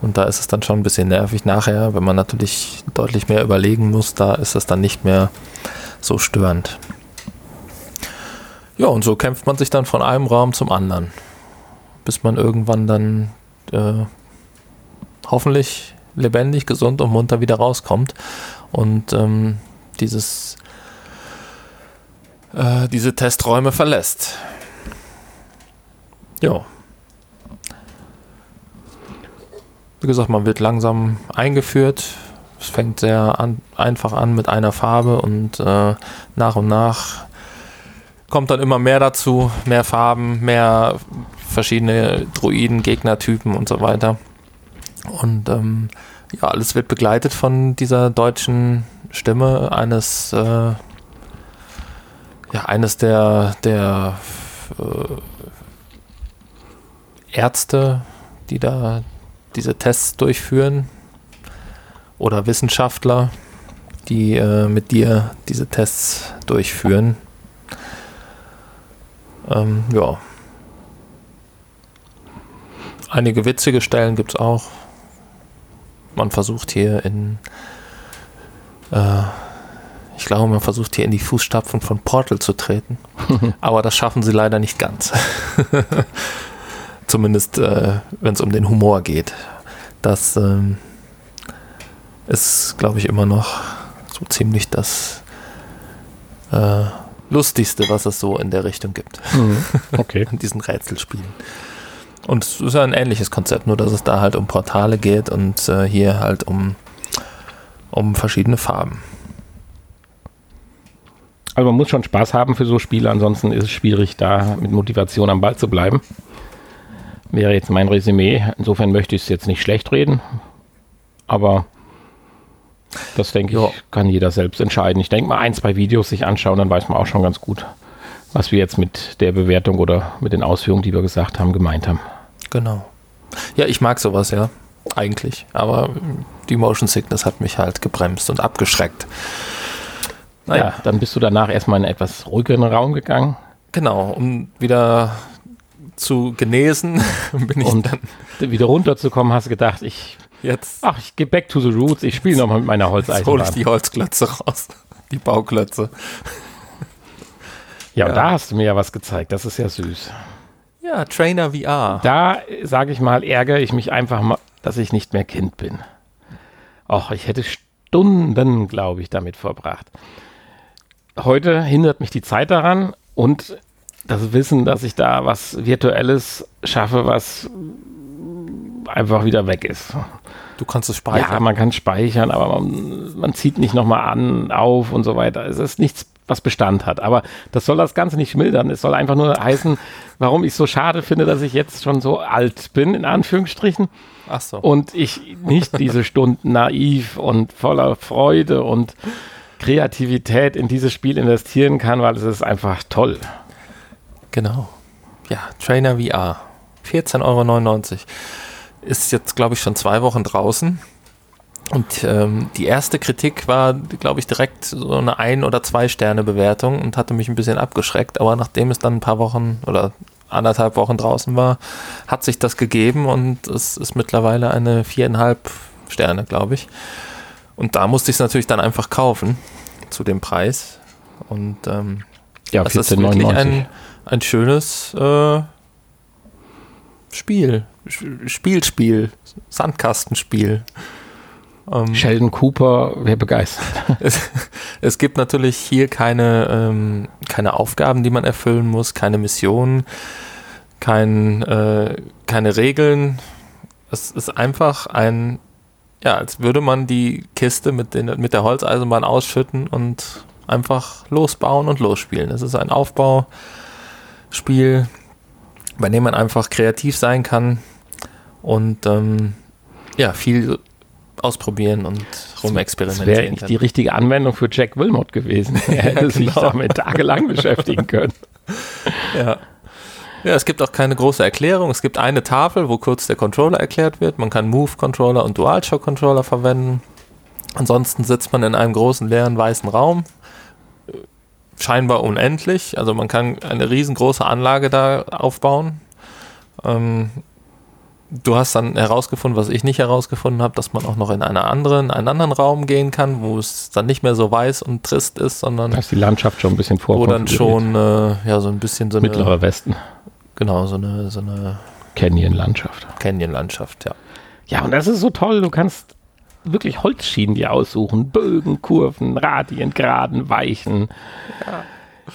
Und da ist es dann schon ein bisschen nervig nachher, wenn man natürlich deutlich mehr überlegen muss, da ist es dann nicht mehr so störend. Ja, und so kämpft man sich dann von einem Raum zum anderen, bis man irgendwann dann äh, hoffentlich lebendig, gesund und munter wieder rauskommt und ähm, dieses äh, diese Testräume verlässt. Ja. Wie gesagt, man wird langsam eingeführt. Es fängt sehr an, einfach an mit einer Farbe und äh, nach und nach kommt dann immer mehr dazu, mehr Farben, mehr verschiedene Druiden, Gegnertypen und so weiter. Und ähm, ja, alles wird begleitet von dieser deutschen Stimme eines, äh, ja, eines der, der äh, Ärzte, die da diese Tests durchführen oder Wissenschaftler, die äh, mit dir diese Tests durchführen. Ähm, ja. Einige witzige Stellen gibt es auch. Man versucht hier in, äh, ich glaube, man versucht hier in die Fußstapfen von Portal zu treten. [laughs] Aber das schaffen sie leider nicht ganz. [laughs] Zumindest, äh, wenn es um den Humor geht. Das ähm, ist, glaube ich, immer noch so ziemlich das äh, Lustigste, was es so in der Richtung gibt. [laughs] Okay. in diesen Rätselspielen. Und es ist ja ein ähnliches Konzept, nur dass es da halt um Portale geht und äh, hier halt um, um verschiedene Farben. Also man muss schon Spaß haben für so Spiele, ansonsten ist es schwierig, da mit Motivation am Ball zu bleiben. Wäre jetzt mein Resümee. Insofern möchte ich es jetzt nicht schlecht reden, aber das denke Ja. ich, kann jeder selbst entscheiden. Ich denke mal, ein, zwei Videos sich anschauen, dann weiß man auch schon ganz gut, was wir jetzt mit der Bewertung oder mit den Ausführungen, die wir gesagt haben, gemeint haben. Genau. Ja, ich mag sowas, ja. Eigentlich. Aber die Motion Sickness hat mich halt gebremst und abgeschreckt. Naja, Ja, dann bist du danach erstmal in einen etwas ruhigeren Raum gegangen genau. Um wieder zu genesen, [laughs] bin ich und dann wieder runterzukommen, hast gedacht, ich, jetzt. ach, ich gehe back to the roots, ich spiele nochmal mit meiner Jetzt hole ich Holzeisenbahn. die Holzklötze raus. Die Bauklötze. Ja, und Ja. da hast du mir ja was gezeigt, das ist ja süß. Ja, Trainer VR. Da, sage ich mal, ärgere ich mich einfach mal, dass ich nicht mehr Kind bin. Och, ich hätte Stunden, glaube ich, damit verbracht. Heute hindert mich die Zeit daran und das Wissen, dass ich da was Virtuelles schaffe, was einfach wieder weg ist. Du kannst es Ja, speichern. man kann speichern, aber man, man zieht nicht nochmal an, auf und so weiter. Es ist nichts, was Bestand hat. Aber das soll das Ganze nicht mildern. Es soll einfach nur heißen, warum ich so schade finde, dass ich jetzt schon so alt bin, in Anführungsstrichen. Ach so. Und ich nicht diese Stunden [laughs] naiv und voller Freude und Kreativität in dieses Spiel investieren kann, weil es ist einfach toll. Genau. Ja, Trainer VR. 14,99 Euro. Ist jetzt, glaube ich, schon zwei Wochen draußen. Und ähm, die erste Kritik war, glaube ich, direkt so eine Ein- oder Zwei-Sterne-Bewertung und hatte mich ein bisschen abgeschreckt. Aber nachdem es dann ein paar Wochen oder anderthalb Wochen draußen war, hat sich das gegeben und es ist mittlerweile eine viereinhalb Sterne, glaube ich. Und da musste ich es natürlich dann einfach kaufen zu dem Preis. Und ähm, Ja, das ist wirklich 14,99. ein, ein schönes äh, Spiel. Spielspiel. Sandkastenspiel. Ähm, Sheldon Cooper wäre begeistert. [laughs] es, es gibt natürlich hier keine, ähm, keine Aufgaben, die man erfüllen muss, keine Missionen, kein, äh, keine Regeln. Es ist einfach ein, ja, als würde man die Kiste mit, den, mit der Holzeisenbahn ausschütten und einfach losbauen und losspielen. Es ist ein Aufbauspiel, bei dem man einfach kreativ sein kann und ähm, ja, viel ausprobieren und Das wäre rumexperimentieren nicht kann. die richtige Anwendung für Jack Wilmot gewesen. [laughs] Er hätte sich genau. damit tagelang beschäftigen können. [laughs] Ja. Ja, es gibt auch keine große Erklärung. Es gibt eine Tafel, wo kurz der Controller erklärt wird. Man kann Move-Controller und DualShock-Controller verwenden. Ansonsten sitzt man in einem großen leeren weißen Raum. Scheinbar unendlich. Also man kann eine riesengroße Anlage da aufbauen. Ähm, du hast dann herausgefunden, was ich nicht herausgefunden habe, dass man auch noch in einer anderen, einen anderen Raum gehen kann, wo es dann nicht mehr so weiß und trist ist, sondern Da ist die Landschaft schon ein bisschen wo dann schon äh, ja so ein bisschen so eine Mittlerer Westen, Genau, so eine, so eine Canyon-Landschaft. Canyon-Landschaft, ja. Ja, und das ist so toll. Du kannst wirklich Holzschienen dir aussuchen. Bögen, Kurven, Radien, Geraden, Weichen,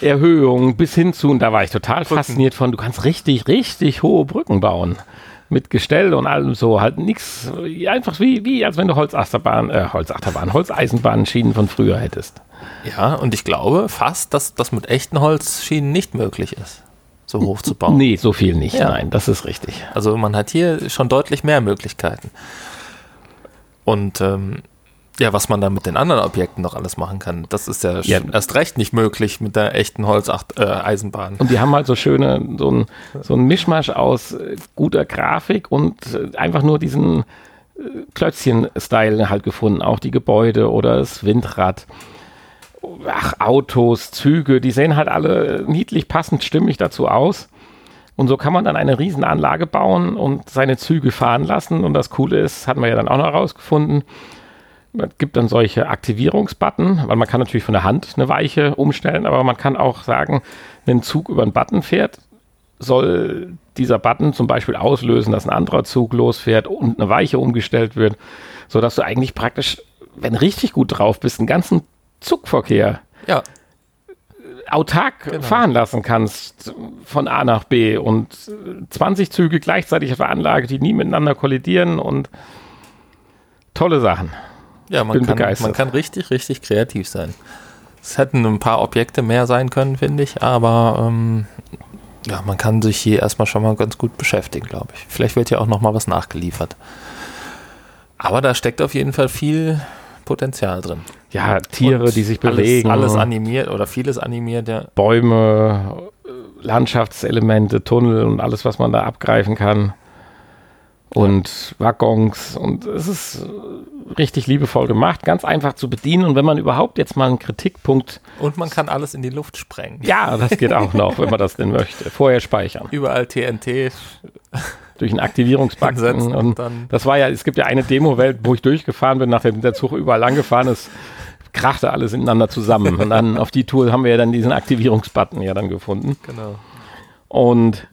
Erhöhungen bis hin zu, und da war ich total fasziniert von, du kannst richtig, richtig hohe Brücken bauen. Mit Gestell und allem so, halt nichts, einfach wie, wie als wenn du Holzachterbahn, äh, Holzachterbahn, Holzeisenbahnschienen von früher hättest. Ja, und ich glaube fast, dass das mit echten Holzschienen nicht möglich ist, so hoch zu bauen. Nee, so viel nicht, Ja. nein, das ist richtig. Also man hat hier schon deutlich mehr Möglichkeiten. Und ähm, ja, was man dann mit den anderen Objekten noch alles machen kann, das ist ja, Ja. erst recht nicht möglich mit der echten Holzeisenbahn. Und die haben halt so schöne, so ein, so ein Mischmasch aus äh, guter Grafik und äh, einfach nur diesen äh, Klötzchen-Style halt gefunden. Auch die Gebäude oder das Windrad. Ach, Autos, Züge, die sehen halt alle niedlich passend stimmig dazu aus. Und so kann man dann eine Riesenanlage bauen und seine Züge fahren lassen. Und das Coole ist, hatten wir ja dann auch noch herausgefunden, es gibt dann solche Aktivierungsbutton, weil man kann natürlich von der Hand eine Weiche umstellen, aber man kann auch sagen, wenn ein Zug über einen Button fährt, soll dieser Button zum Beispiel auslösen, dass ein anderer Zug losfährt und eine Weiche umgestellt wird, sodass du eigentlich praktisch, wenn richtig gut drauf bist, einen ganzen Zugverkehr Ja, autark Genau. fahren lassen kannst von A nach B und äh, 20 Züge gleichzeitig auf der Anlage, die nie miteinander kollidieren und tolle Sachen. ja man, kann, begeistert. man kann richtig, richtig kreativ sein. Es hätten ein paar Objekte mehr sein können, finde ich, aber ähm, ja, man kann sich hier erstmal schon mal ganz gut beschäftigen, glaube ich. Vielleicht wird ja auch noch mal was nachgeliefert. Aber da steckt auf jeden Fall viel Potenzial drin. Ja, Tiere, Und die sich alles, bewegen. Alles animiert oder vieles animiert, ja. Bäume, äh, Landschaftselemente, Tunnel und alles, was man da abgreifen kann. Und Waggons. Und es ist äh, richtig liebevoll gemacht, ganz einfach zu bedienen. Und wenn man überhaupt jetzt mal einen Kritikpunkt, Und man kann alles in die Luft sprengen. ja, das geht auch noch, wenn man das denn [laughs] möchte, vorher speichern. Überall TNT Durch einen Aktivierungsbutton. [laughs] hinsetzen und dann. das war ja, es gibt ja eine Demo-Welt, wo ich durchgefahren bin, nachdem der Zug überall langgefahren ist, krachte alles ineinander zusammen. Und dann auf die Tour haben wir ja dann diesen Aktivierungsbutton ja dann gefunden. Genau. Und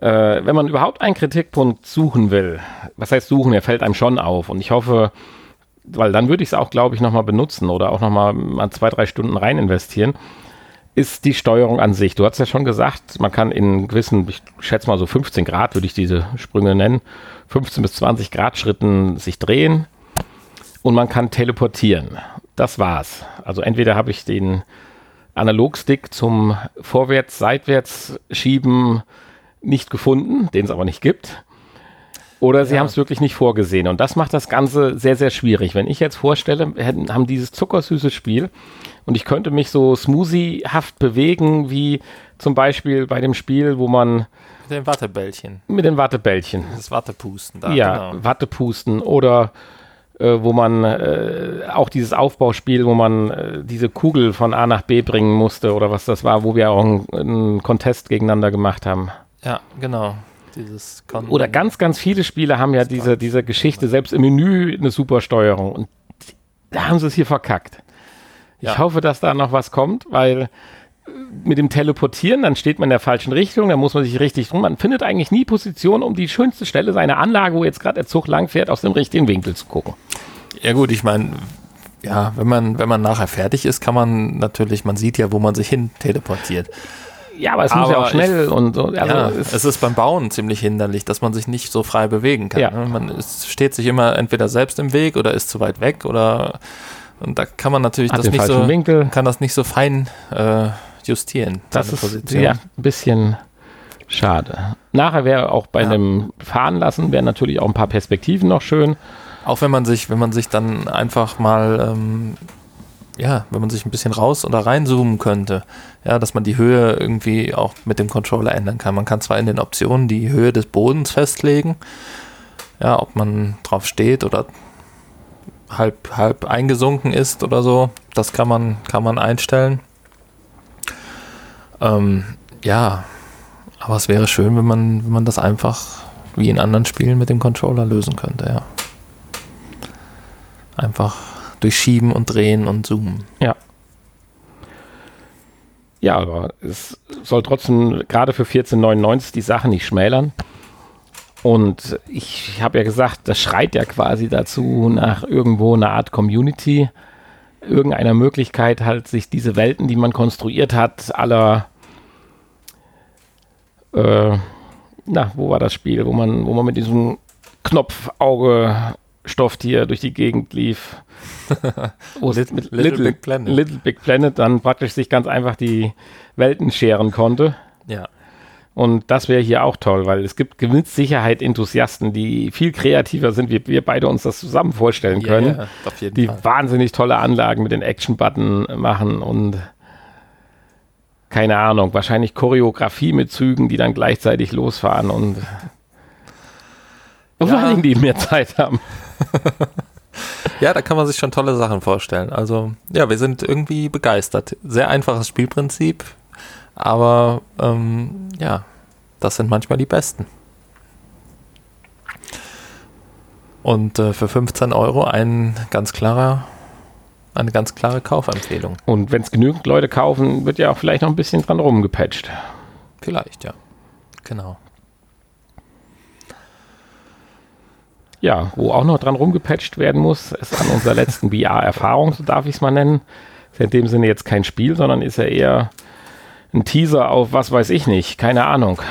äh, wenn man überhaupt einen Kritikpunkt suchen will, was heißt suchen, er fällt einem schon auf. Und ich hoffe, weil dann würde ich es auch, glaube ich, nochmal benutzen oder auch nochmal mal zwei, drei Stunden rein investieren, ist die Steuerung an sich. Du hast ja schon gesagt, man kann in gewissen, ich schätze mal so 15 Grad, würde ich diese Sprünge nennen, 15 bis 20 Grad Schritten sich drehen und man kann teleportieren. Das war's. Also entweder habe ich den Analogstick zum Vorwärts-, Seitwärts-Schieben nicht gefunden, den es aber nicht gibt. Oder sie Ja. haben es wirklich nicht vorgesehen. Und das macht das Ganze sehr, sehr schwierig. Wenn ich jetzt vorstelle, wir hätten, haben dieses zuckersüße Spiel und ich könnte mich so smoothiehaft bewegen, wie zum Beispiel bei dem Spiel, wo man Mit den Wattebällchen. mit den Wattebällchen, Das Wattepusten da. ja, Genau. Watte pusten oder äh, wo man äh, auch dieses Aufbauspiel, wo man äh, diese Kugel von A nach B bringen musste oder was das war, wo wir auch einen, einen Contest gegeneinander gemacht haben. Ja, genau. Dieses Kon Oder ganz, ganz viele Spiele haben ja diese, diese Geschichte, selbst im Menü eine super Steuerung. Und da haben sie es hier verkackt. Ich Ja. hoffe, dass da noch was kommt, weil äh, mit dem Teleportieren, dann steht man in der falschen Richtung, dann muss man sich richtig drum. Man findet eigentlich nie Position, um die schönste Stelle seiner Anlage, wo jetzt gerade der Zug langfährt, aus dem richtigen Winkel zu gucken. Ja gut, ich meine, ja, wenn man, wenn man nachher fertig ist, kann man natürlich, man sieht ja, wo man sich hin teleportiert. Ja, aber es muss ja Aber auch schnell und so. Also ja, es, es ist beim Bauen ziemlich hinderlich, dass man sich nicht so frei bewegen kann. Ja. ne? Man ist, steht sich immer entweder selbst im Weg oder ist zu weit weg oder und da kann man natürlich hat das nicht so, Winkel. kann das nicht so fein äh, justieren. Das ist ja ein bisschen schade. Nachher wäre auch bei Ja. einem Fahren lassen, wären natürlich auch ein paar Perspektiven noch schön. Auch wenn man sich, wenn man sich dann einfach mal, ähm, ja, wenn man sich ein bisschen raus oder reinzoomen könnte, ja, dass man die Höhe irgendwie auch mit dem Controller ändern kann. Man kann zwar in den Optionen die Höhe des Bodens festlegen, ja, ob man drauf steht oder halb, halb eingesunken ist oder so, das kann man, kann man einstellen. Ähm, ja, aber es wäre schön, wenn man, wenn man das einfach wie in anderen Spielen mit dem Controller lösen könnte, ja. Einfach durchschieben und drehen und zoomen. Ja, aber es soll trotzdem gerade für 14,99 die Sache nicht schmälern. Und ich habe ja gesagt, das schreit ja quasi dazu nach irgendwo einer Art Community, irgendeiner Möglichkeit halt, sich diese Welten, die man konstruiert hat, aller, äh, na, wo war das Spiel, wo man, wo man mit diesem Knopfauge-Stofftier durch die Gegend lief. Wo es [laughs] Lit- mit Little Big Planet. Little Big Planet dann praktisch sich ganz einfach die Welten scheren konnte. Ja. Und das wäre hier auch toll, weil es gibt mit Sicherheit Enthusiasten, die viel kreativer sind, wie wir beide uns das zusammen vorstellen können. Ja, jeden die Fall. wahnsinnig tolle Anlagen mit den Action-Button machen und keine Ahnung, wahrscheinlich Choreografie mit Zügen, die dann gleichzeitig losfahren und [laughs] vor Ja. allen Dingen, die mehr Zeit haben. [laughs] Ja, da kann man sich schon tolle Sachen vorstellen. Also, ja, wir sind irgendwie begeistert. Sehr einfaches Spielprinzip, aber ähm, ja, das sind manchmal die besten. Und äh, für 15 Euro ein ganz klarer, eine ganz klare Kaufempfehlung. Und wenn es genügend Leute kaufen, wird ja auch vielleicht noch ein bisschen dran rumgepatcht. Vielleicht, ja. Genau. Ja, wo auch noch dran rumgepatcht werden muss, ist an unserer letzten VR-Erfahrung, so darf ich es mal nennen. Ist ja in dem Sinne jetzt kein Spiel, sondern ist ja eher ein Teaser auf was weiß ich nicht, keine Ahnung.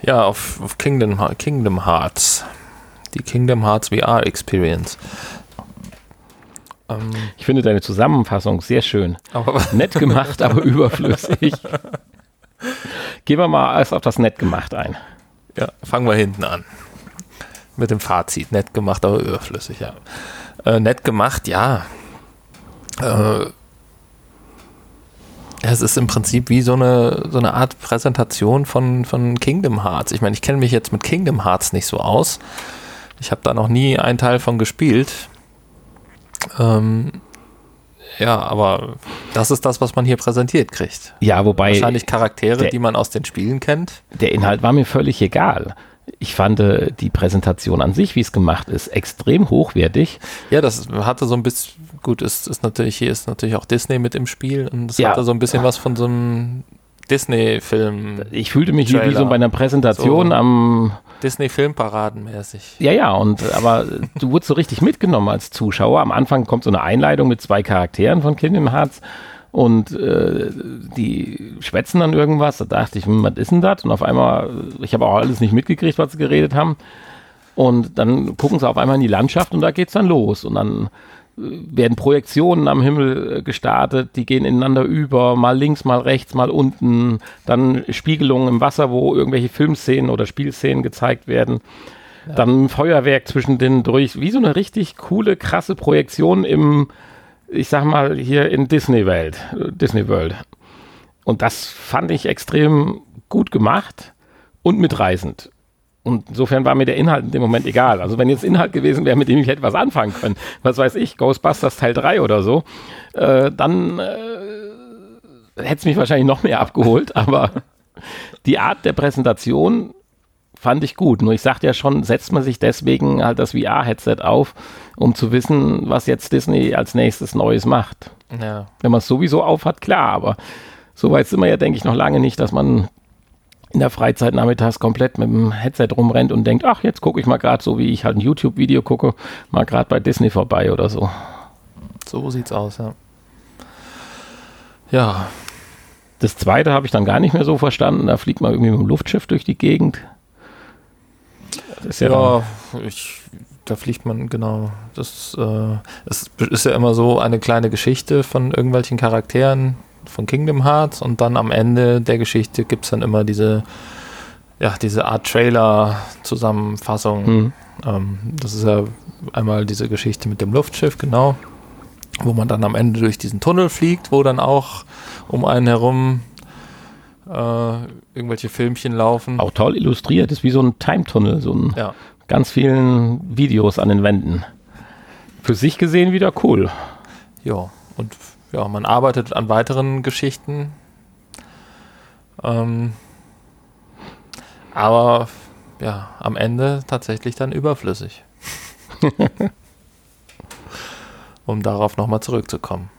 Ja, auf, auf Kingdom, Kingdom Hearts. Die Kingdom Hearts VR Experience. Ähm, Ich finde deine Zusammenfassung sehr schön. aber Nett gemacht, aber [laughs] überflüssig. Gehen wir mal erst auf das nett gemacht ein. Ja, fangen wir hinten an. Mit dem Fazit. Nett gemacht, aber überflüssig, ja. Äh, nett gemacht, ja. Äh, es ist im Prinzip wie so eine, so eine Art Präsentation von, von Kingdom Hearts. Ich meine, ich kenne mich jetzt mit Kingdom Hearts nicht so aus. Ich habe da noch nie einen Teil von gespielt. Ähm, ja, aber das ist das, was man hier präsentiert kriegt. Ja, wobei Wahrscheinlich Charaktere, der- die man aus den Spielen kennt. der Inhalt war mir völlig egal. Ich fand äh, die Präsentation an sich, wie es gemacht ist, extrem hochwertig. Ja, das hatte so ein bisschen, gut, ist, ist natürlich, hier ist natürlich auch Disney mit im Spiel und es Ja. hatte so ein bisschen was von so einem Disney-Film, Ich fühlte mich hier wie Trailer. so bei einer Präsentation So. am Disney-Filmparaden-mäßig. Ja, ja, und aber du wurdest so richtig mitgenommen als Zuschauer. Am Anfang kommt so eine Einleitung mit zwei Charakteren von Kingdom Hearts und äh, die schwätzen dann irgendwas. Da dachte ich, hm, was ist denn das? Und auf einmal, ich habe auch alles nicht mitgekriegt, was sie geredet haben. Und dann gucken sie auf einmal in die Landschaft und da geht's dann los. Und dann werden Projektionen am Himmel äh, gestartet, die gehen ineinander über, mal links, mal rechts, mal unten, dann Spiegelungen im Wasser, wo irgendwelche Filmszenen oder Spielszenen gezeigt werden. Ja. Dann ein Feuerwerk zwischen den durch, wie so eine richtig coole, krasse Projektion im, ich sag mal, hier in Disney Welt, Disney World. Und das fand ich extrem gut gemacht und mitreißend. Und insofern war mir der Inhalt in dem Moment egal. Also wenn jetzt Inhalt gewesen wäre, mit dem ich hätte was anfangen können, was weiß ich, Ghostbusters Teil 3 oder so, äh, dann äh, hätte es mich wahrscheinlich noch mehr abgeholt. [laughs] Aber die Art der Präsentation fand ich gut. Nur ich sagte ja schon, setzt man sich deswegen halt das VR-Headset auf, um zu wissen, was jetzt Disney als nächstes Neues macht. Ja. Wenn man es sowieso aufhat, klar, aber so weit sind wir ja, denke ich, noch lange nicht, dass man in der Freizeit nachmittags komplett mit dem Headset rumrennt und denkt, ach, jetzt gucke ich mal gerade so, wie ich halt ein YouTube-Video gucke, mal gerade bei Disney vorbei oder so. So sieht's aus, ja. Ja. Das zweite habe ich dann gar nicht mehr so verstanden. Da fliegt man irgendwie mit dem Luftschiff durch die Gegend. ja, ja ich, da fliegt man, genau. Das äh, es ist ja immer so eine kleine Geschichte von irgendwelchen Charakteren, von Kingdom Hearts und dann am Ende der Geschichte gibt es dann immer diese, ja, diese Art Trailer-Zusammenfassung. Mhm. Ähm, das ist ja einmal diese Geschichte mit dem Luftschiff, genau, wo man dann am Ende durch diesen Tunnel fliegt, wo dann auch um einen herum äh, irgendwelche Filmchen laufen. Auch toll illustriert, ist wie so ein Time-Tunnel, so ein ja. ganz vielen Videos an den Wänden. Für sich gesehen wieder cool. Ja, und ja, man arbeitet an weiteren Geschichten. Ähm, aber ja, am Ende tatsächlich dann überflüssig. [laughs] um darauf nochmal zurückzukommen.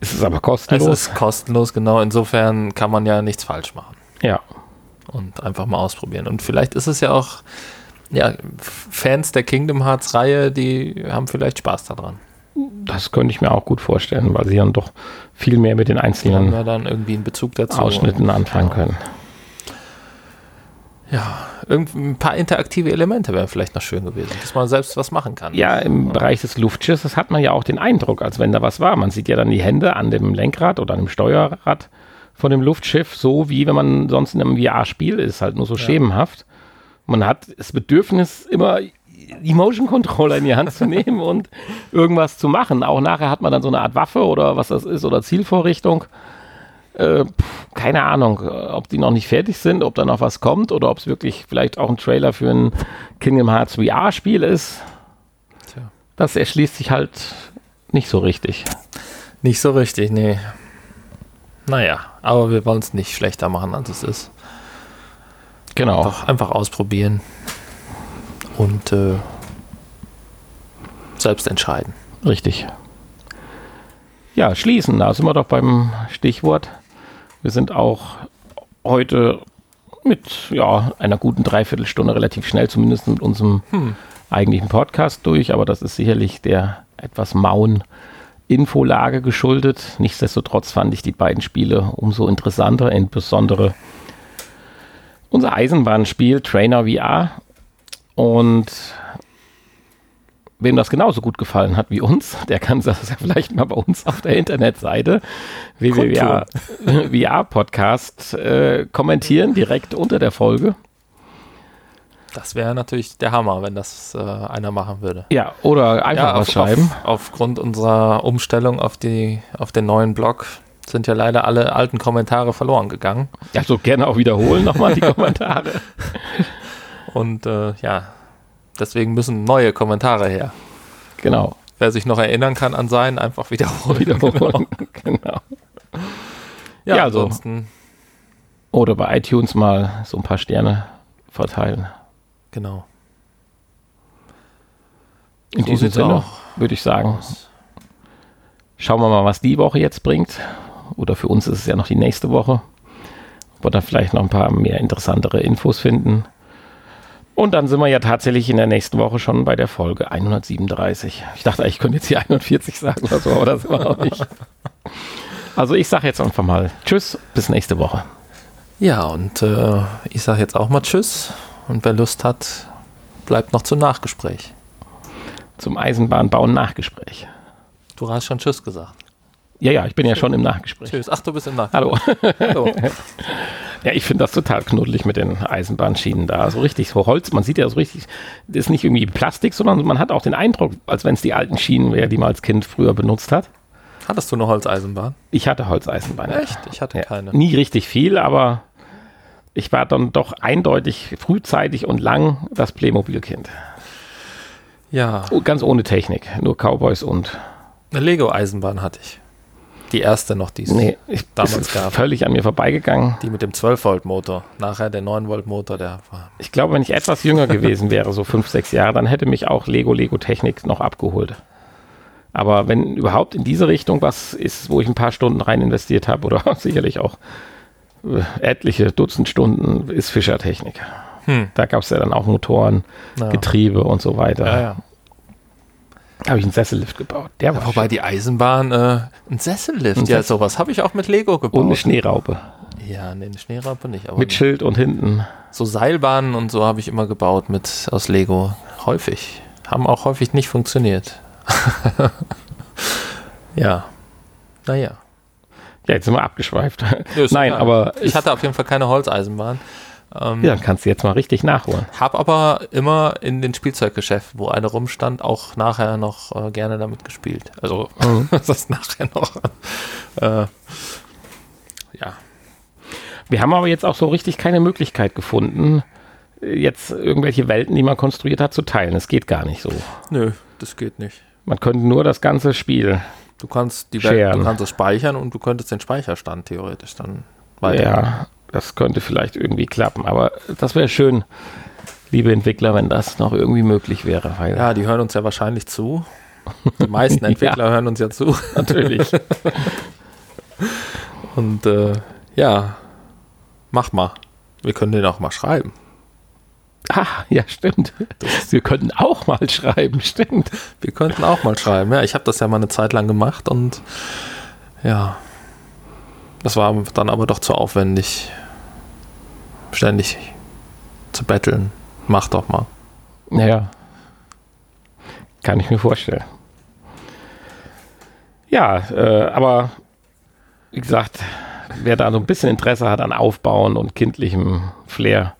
Es ist aber kostenlos. Es ist kostenlos, genau. Insofern kann man ja nichts falsch machen. Ja. Und einfach mal ausprobieren. Und vielleicht ist es ja auch, ja, Fans der Kingdom Hearts Reihe, die haben vielleicht Spaß daran. Das könnte ich mir auch gut vorstellen, weil sie dann doch viel mehr mit den einzelnen ja, dann irgendwie einen Bezug dazu Ausschnitten anfangen genau. können. Ja, ein paar interaktive Elemente wären vielleicht noch schön gewesen, dass man selbst was machen kann. Ja, im ja. Bereich des Luftschiffes hat man ja auch den Eindruck, als wenn da was war. Man sieht ja dann die Hände an dem Lenkrad oder an dem Steuerrad von dem Luftschiff, so wie wenn man sonst in einem VR-Spiel ist, halt nur so ja. schemenhaft. Man hat das Bedürfnis, immer die Motion Controller in die Hand zu nehmen [laughs] und irgendwas zu machen. Auch nachher hat man dann so eine Art Waffe oder was das ist oder Zielvorrichtung. Äh, keine Ahnung, ob die noch nicht fertig sind, ob da noch was kommt oder ob es wirklich vielleicht auch ein Trailer für ein Kingdom Hearts VR-Spiel ist. Tja. Das erschließt sich halt nicht so richtig. Nicht so richtig, nee. Naja, aber wir wollen es nicht schlechter machen, als es ist. Genau. Einfach, einfach ausprobieren und äh, selbst entscheiden. Richtig. Ja, schließen, da sind wir doch beim Stichwort. Wir sind auch heute mit ja, einer guten Dreiviertelstunde relativ schnell, zumindest mit unserem hm. eigentlichen Podcast durch, aber das ist sicherlich der etwas mauen Infolage geschuldet. Nichtsdestotrotz fand ich die beiden Spiele umso interessanter, insbesondere unser Eisenbahnspiel Trainer VR und wem das genauso gut gefallen hat wie uns, [laughs] der kann das ja vielleicht mal bei uns auf der Internetseite www.VR-Podcast äh, kommentieren, direkt unter der Folge. Das wäre natürlich der Hammer, wenn das äh, einer machen würde. Ja, oder einfach ja, was auf, schreiben. Auf, aufgrund unserer Umstellung auf, die, auf den neuen Blog sind ja leider alle alten Kommentare verloren gegangen. Ja, so gerne auch wiederholen nochmal die [laughs] Kommentare. Und äh, ja, deswegen müssen neue Kommentare her. Genau. Wer sich noch erinnern kann an seinen, einfach wiederholen. Wiederholen, [laughs] genau. genau. Ja, ja, also ansonsten. Oder bei iTunes mal so ein paar Sterne verteilen. Genau. In so diesem Sinne würde ich sagen, schauen wir mal, was die Woche jetzt bringt. Oder für uns ist es ja noch die nächste Woche. Ob wir da vielleicht noch ein paar mehr interessantere Infos finden. Und dann sind wir ja tatsächlich in der nächsten Woche schon bei der Folge 137. Ich dachte, ich könnte jetzt hier 41 sagen oder so, aber das war auch nicht. Also ich sage jetzt einfach mal Tschüss, bis nächste Woche. Ja, und äh, ich sage jetzt auch mal Tschüss. Und wer Lust hat, bleibt noch zum Nachgespräch. zum Eisenbahnbauen Nachgespräch. Du hast schon Tschüss gesagt. Ja, ja, ich bin ja schon im Nachgespräch. Tschüss. Ach, du bist im Nachgespräch. Hallo. Hallo. [laughs] Ja, ich finde das total knuddelig mit den Eisenbahnschienen da. So richtig so Holz, man sieht ja so richtig, das ist nicht irgendwie Plastik, sondern man hat auch den Eindruck, als wenn es die alten Schienen wäre, die man als Kind früher benutzt hat. Hattest du eine Holzeisenbahn? Ich hatte Holzeisenbahn. ja. Echt? Ich hatte Ja, keine. Nie richtig viel, aber ich war dann doch eindeutig frühzeitig und lang das Playmobil-Kind. Ja, Oh, Ganz ohne Technik, nur Cowboys und. eine Lego-Eisenbahn hatte ich. Die erste noch, die es Nee, ich Damals gab. völlig an mir vorbeigegangen. Die mit dem 12-Volt-Motor. Nachher der 9-Volt-Motor, der war. Ich glaube, wenn ich etwas jünger gewesen wäre, so fünf, sechs Jahre, dann hätte mich auch Lego, Lego Technik noch abgeholt. Aber wenn überhaupt in diese Richtung was ist, wo ich ein paar Stunden rein investiert habe oder [laughs] sicherlich auch äh, etliche Dutzend Stunden, ist Fischer Technik. Hm. Da gab es ja dann auch Motoren, Ja. Getriebe und so weiter. Ja, ja. Habe ich einen Sessellift gebaut. Der war Wobei die Eisenbahn, äh, ein Sessellift, Ein ja, Sessel- sowas habe ich auch mit Lego gebaut. und eine Schneeraupe. Ja, nee, eine Schneeraupe nicht, Mit Schild und hinten. so Seilbahnen und so habe ich immer gebaut mit aus Lego. Häufig. Haben auch häufig nicht funktioniert. [laughs] ja. Naja. Ja, jetzt sind wir abgeschweift. Nein, egal. aber ich hatte auf jeden Fall keine Holzeisenbahn. Ähm, ja, dann kannst du jetzt mal richtig nachholen. Hab aber immer in den Spielzeuggeschäften, wo eine rumstand, auch nachher noch äh, gerne damit gespielt. Also Mhm. [laughs] das ist nachher noch. Äh, ja. Wir haben aber jetzt auch so richtig keine Möglichkeit gefunden, jetzt irgendwelche Welten, die man konstruiert hat, zu teilen. Es geht gar nicht so. Nö, das geht nicht. Man könnte nur das ganze Spiel. Du kannst die Welt, du kannst es speichern und du könntest den Speicherstand theoretisch dann weiter. Ja, das könnte vielleicht irgendwie klappen. Aber das wäre schön, liebe Entwickler, wenn das noch irgendwie möglich wäre. Ja, die hören uns ja wahrscheinlich zu. Die meisten [laughs] Ja. Entwickler hören uns ja zu. [laughs] natürlich. [laughs] Und äh, ja, mach mal. Wir können den auch mal schreiben. ah, ja, stimmt. Wir könnten auch mal schreiben, stimmt. Wir könnten auch mal schreiben. Ja, ich habe das ja mal eine Zeit lang gemacht und ja, das war dann aber doch zu aufwendig, ständig zu betteln. Mach doch mal. Naja. Kann ich mir vorstellen. Ja, äh, aber wie gesagt, wer da so ein bisschen Interesse hat an Aufbauen und kindlichem Flair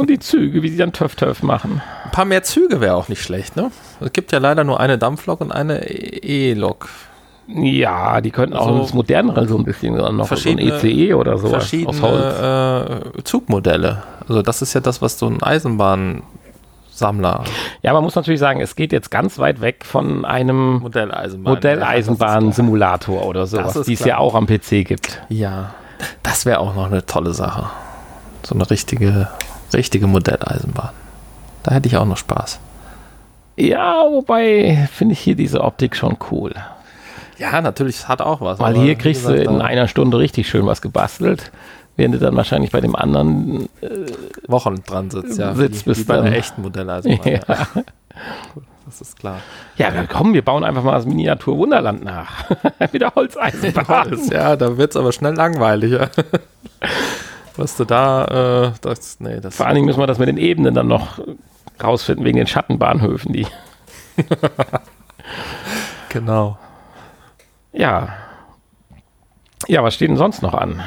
und die Züge, wie die dann Töff Töff machen. Ein paar mehr Züge wäre auch nicht schlecht, ne? Es gibt ja leider nur eine Dampflok und eine E-Lok. Ja, die könnten auch Also das modernere so ein bisschen noch so ein verschiedene- ECE oder so aus Holz. Verschiedene äh, Zugmodelle. Also das ist ja das, was so ein Eisenbahnsammler, Ja, man muss natürlich sagen, es geht jetzt ganz weit weg von einem Modelleisenbahn. Modelleisenbahn-Simulator oder sowas, die es ja auch am PC gibt. Ja, das wäre auch noch eine tolle Sache. So eine richtige, richtige Modelleisenbahn. Da hätte ich auch noch Spaß. Ja, wobei finde ich hier diese Optik schon cool. Ja, natürlich, es hat auch was. Weil hier kriegst gesagt, du in einer Stunde richtig schön was gebastelt, während du dann wahrscheinlich bei dem anderen Wochen dran sitzt, ja. Sitzt bis bei dann. echten Modelleisenbahn. Ja. Ja. Das ist klar. Ja, dann komm, wir bauen einfach mal das Miniatur Wunderland nach. [laughs] Wieder Holzeisenbahn. ja, da wird es aber schnell langweiliger. [laughs] Was du da, äh, das, nee, das Vor allen Dingen müssen wir das mit den Ebenen dann noch rausfinden, wegen den Schattenbahnhöfen, die. [laughs] genau. Ja. Ja, was steht denn sonst noch an?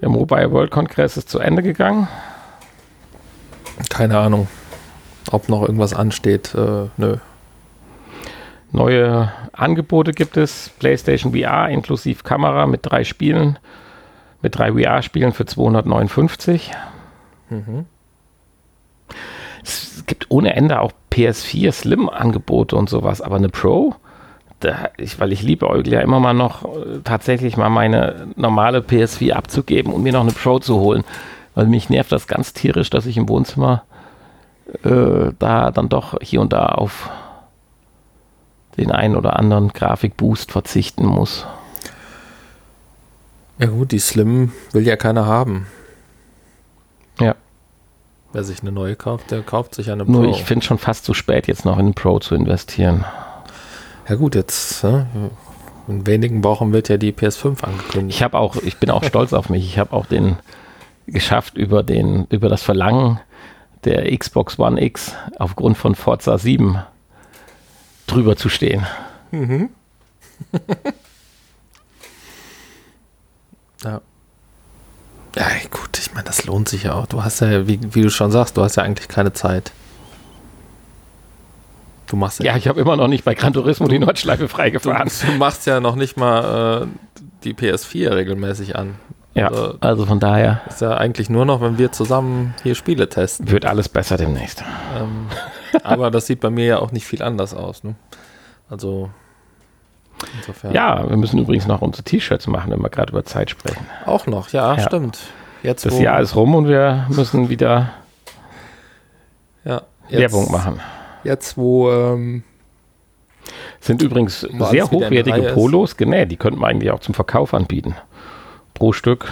Der Mobile World Congress ist zu Ende gegangen. Keine Ahnung, ob noch irgendwas ansteht. Äh, nö. Neue Angebote gibt es. PlayStation VR inklusive Kamera mit drei Spielen, mit drei VR-Spielen für 259. Mhm. Es gibt ohne Ende auch PS4 Slim-Angebote und sowas, aber eine Pro, da, ich, weil ich liebe Eugel ja immer mal noch äh, tatsächlich mal meine normale PS4 abzugeben und mir noch eine Pro zu holen, weil mich nervt das ganz tierisch, dass ich im Wohnzimmer äh, da dann doch hier und da auf den einen oder anderen Grafikboost verzichten muss. Ja gut, die Slim will ja keiner haben. Ja. Wer sich eine neue kauft, der kauft sich eine Pro. Nur ich finde schon fast zu spät, jetzt noch in eine Pro zu investieren. Ja gut, jetzt in wenigen Wochen wird ja die PS5 angekündigt. Ich habe auch, ich bin auch stolz auf mich. Ich habe auch den geschafft über den, über das Verlangen der Xbox One X aufgrund von Forza 7 drüber zu stehen. Mhm. [laughs] ja. Ja, gut, ich meine, das lohnt sich ja auch. Du hast ja, wie, wie du schon sagst, du hast ja eigentlich keine Zeit. Du machst ja. Ja, ich habe immer noch nicht bei Gran Turismo die Nordschleife freigefahren. Du, du machst ja noch nicht mal äh, die PS4 regelmäßig an. Ja, also, also, von daher. Ist ja eigentlich nur noch, wenn wir zusammen hier Spiele testen. Wird alles besser demnächst. Ähm, aber das sieht bei mir ja auch nicht viel anders aus. Ne? Also insofern. Ja, wir müssen übrigens noch unsere T-Shirts machen, wenn wir gerade über Zeit sprechen. Auch noch, ja, ja. stimmt. Jetzt, das Jahr ist rum und wir müssen wieder ja, Werbung machen. Jetzt, wo ähm, sind übrigens sehr hochwertige Polos genäht. Die könnten wir eigentlich auch zum Verkauf anbieten. Pro Stück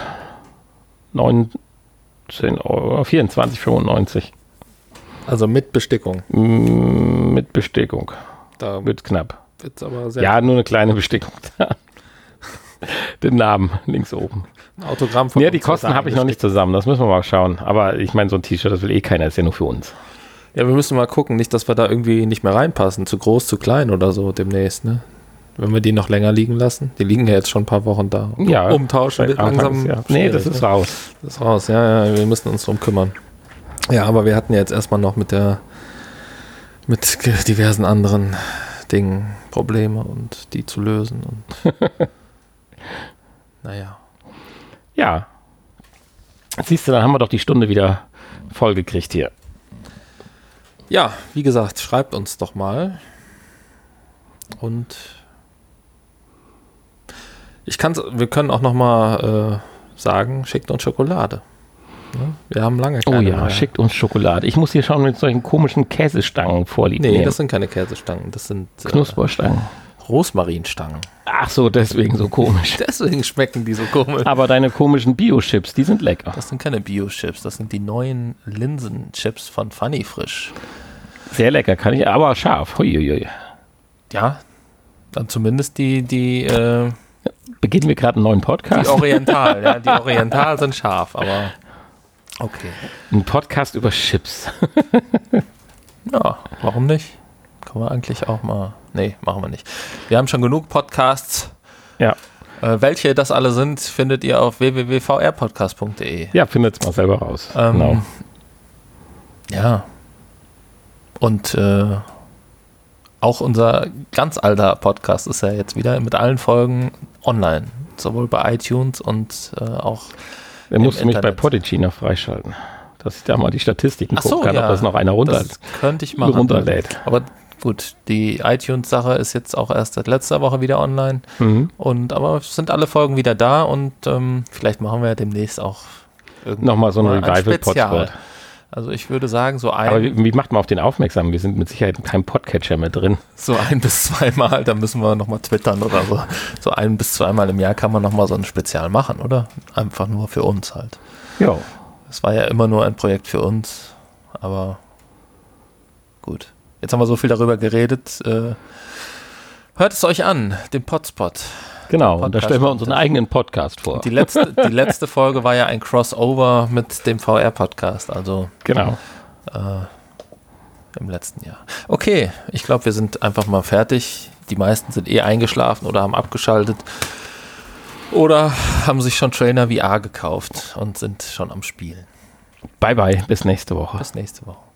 19 Euro, 24,95. Also mit Bestickung. Mm, mit Bestickung. Da wird knapp. Wird's aber sehr ja, nur eine kleine Bestickung. [laughs] Den Namen links oben. Ein Autogramm von Ja, die Kosten habe ich noch nicht zusammen. Das müssen wir mal schauen. Aber ich meine, so ein T-Shirt, das will eh keiner. ist ja nur für uns. Ja, wir müssen mal gucken. Nicht, dass wir da irgendwie nicht mehr reinpassen. Zu groß, zu klein oder so demnächst, ne? Wenn wir die noch länger liegen lassen. Die liegen ja jetzt schon ein paar Wochen da. Ja. Umtauschen wird langsam. Ja. Nee, das ist ne? raus. Das ist raus, ja, ja. Wir müssen uns drum kümmern. Ja, aber wir hatten jetzt erstmal noch mit der mit diversen anderen Dingen Probleme und die zu lösen und [laughs] naja. Ja. Siehst du, dann haben wir doch die Stunde wieder voll gekriegt hier. Ja, wie gesagt, schreibt uns doch mal. Und ich kann wir können auch noch mal äh, sagen, schickt uns Schokolade. Ne? Wir haben lange keine Oh ja, mehr. schickt uns Schokolade. Ich muss hier schon mit solchen komischen Käsestangen vorliegen. Nee, nehmen. das sind keine Käsestangen, das sind äh, Knusperstangen. Rosmarinstangen. Ach so, deswegen so komisch. [laughs] deswegen schmecken die so komisch. Aber deine komischen Bio-Chips, die sind lecker. Das sind keine Bio-Chips, das sind die neuen Linsen-Chips von Funny Frisch. Sehr lecker, kann ich, aber scharf. Huiuiui. Ja, dann zumindest die, die, äh, Beginnen wir gerade einen neuen Podcast? Die Oriental, ja, die [laughs] Oriental sind scharf, aber Okay. Ein Podcast über Chips. [laughs] ja, warum nicht? Kann man eigentlich auch mal. Nee, machen wir nicht. Wir haben schon genug Podcasts. Ja. Äh, welche das alle sind, findet ihr auf www.vrpodcast.de. Ja, findet es mal selber raus. Ähm, genau. Ja. Und äh, auch unser ganz alter Podcast ist ja jetzt wieder mit allen Folgen online. Sowohl bei iTunes und äh, auch er musste mich bei Podigy noch freischalten, dass ich da mal die Statistiken so, gucken kann, ja. ob das noch einer runter das könnte ich machen. runterlädt. Aber gut, die iTunes-Sache ist jetzt auch erst seit letzter Woche wieder online. Mhm. Und aber es sind alle Folgen wieder da und ähm, vielleicht machen wir ja demnächst auch nochmal so ein Revival-Podcast. Also ich würde sagen, so ein. Aber wie, wie, macht man auf den aufmerksam? Wir sind mit Sicherheit in keinem Podcatcher mehr drin. So ein bis zweimal, da müssen wir nochmal twittern oder so. So ein bis zweimal im Jahr kann man nochmal so ein Spezial machen, oder? Einfach nur für uns halt. Ja. Es war ja immer nur ein Projekt für uns, aber gut. Jetzt haben wir so viel darüber geredet. Äh, hört es euch an, den Potspot. Genau, und da stellen wir unseren eigenen Podcast vor. Die letzte, die letzte Folge war ja ein Crossover mit dem VR-Podcast, also genau. Äh, im letzten Jahr. Okay, ich glaube, wir sind einfach mal fertig. Die meisten sind eh eingeschlafen oder haben abgeschaltet oder haben sich schon Trainer VR gekauft und sind schon am Spielen. Bye bye, bis nächste Woche. Bis nächste Woche.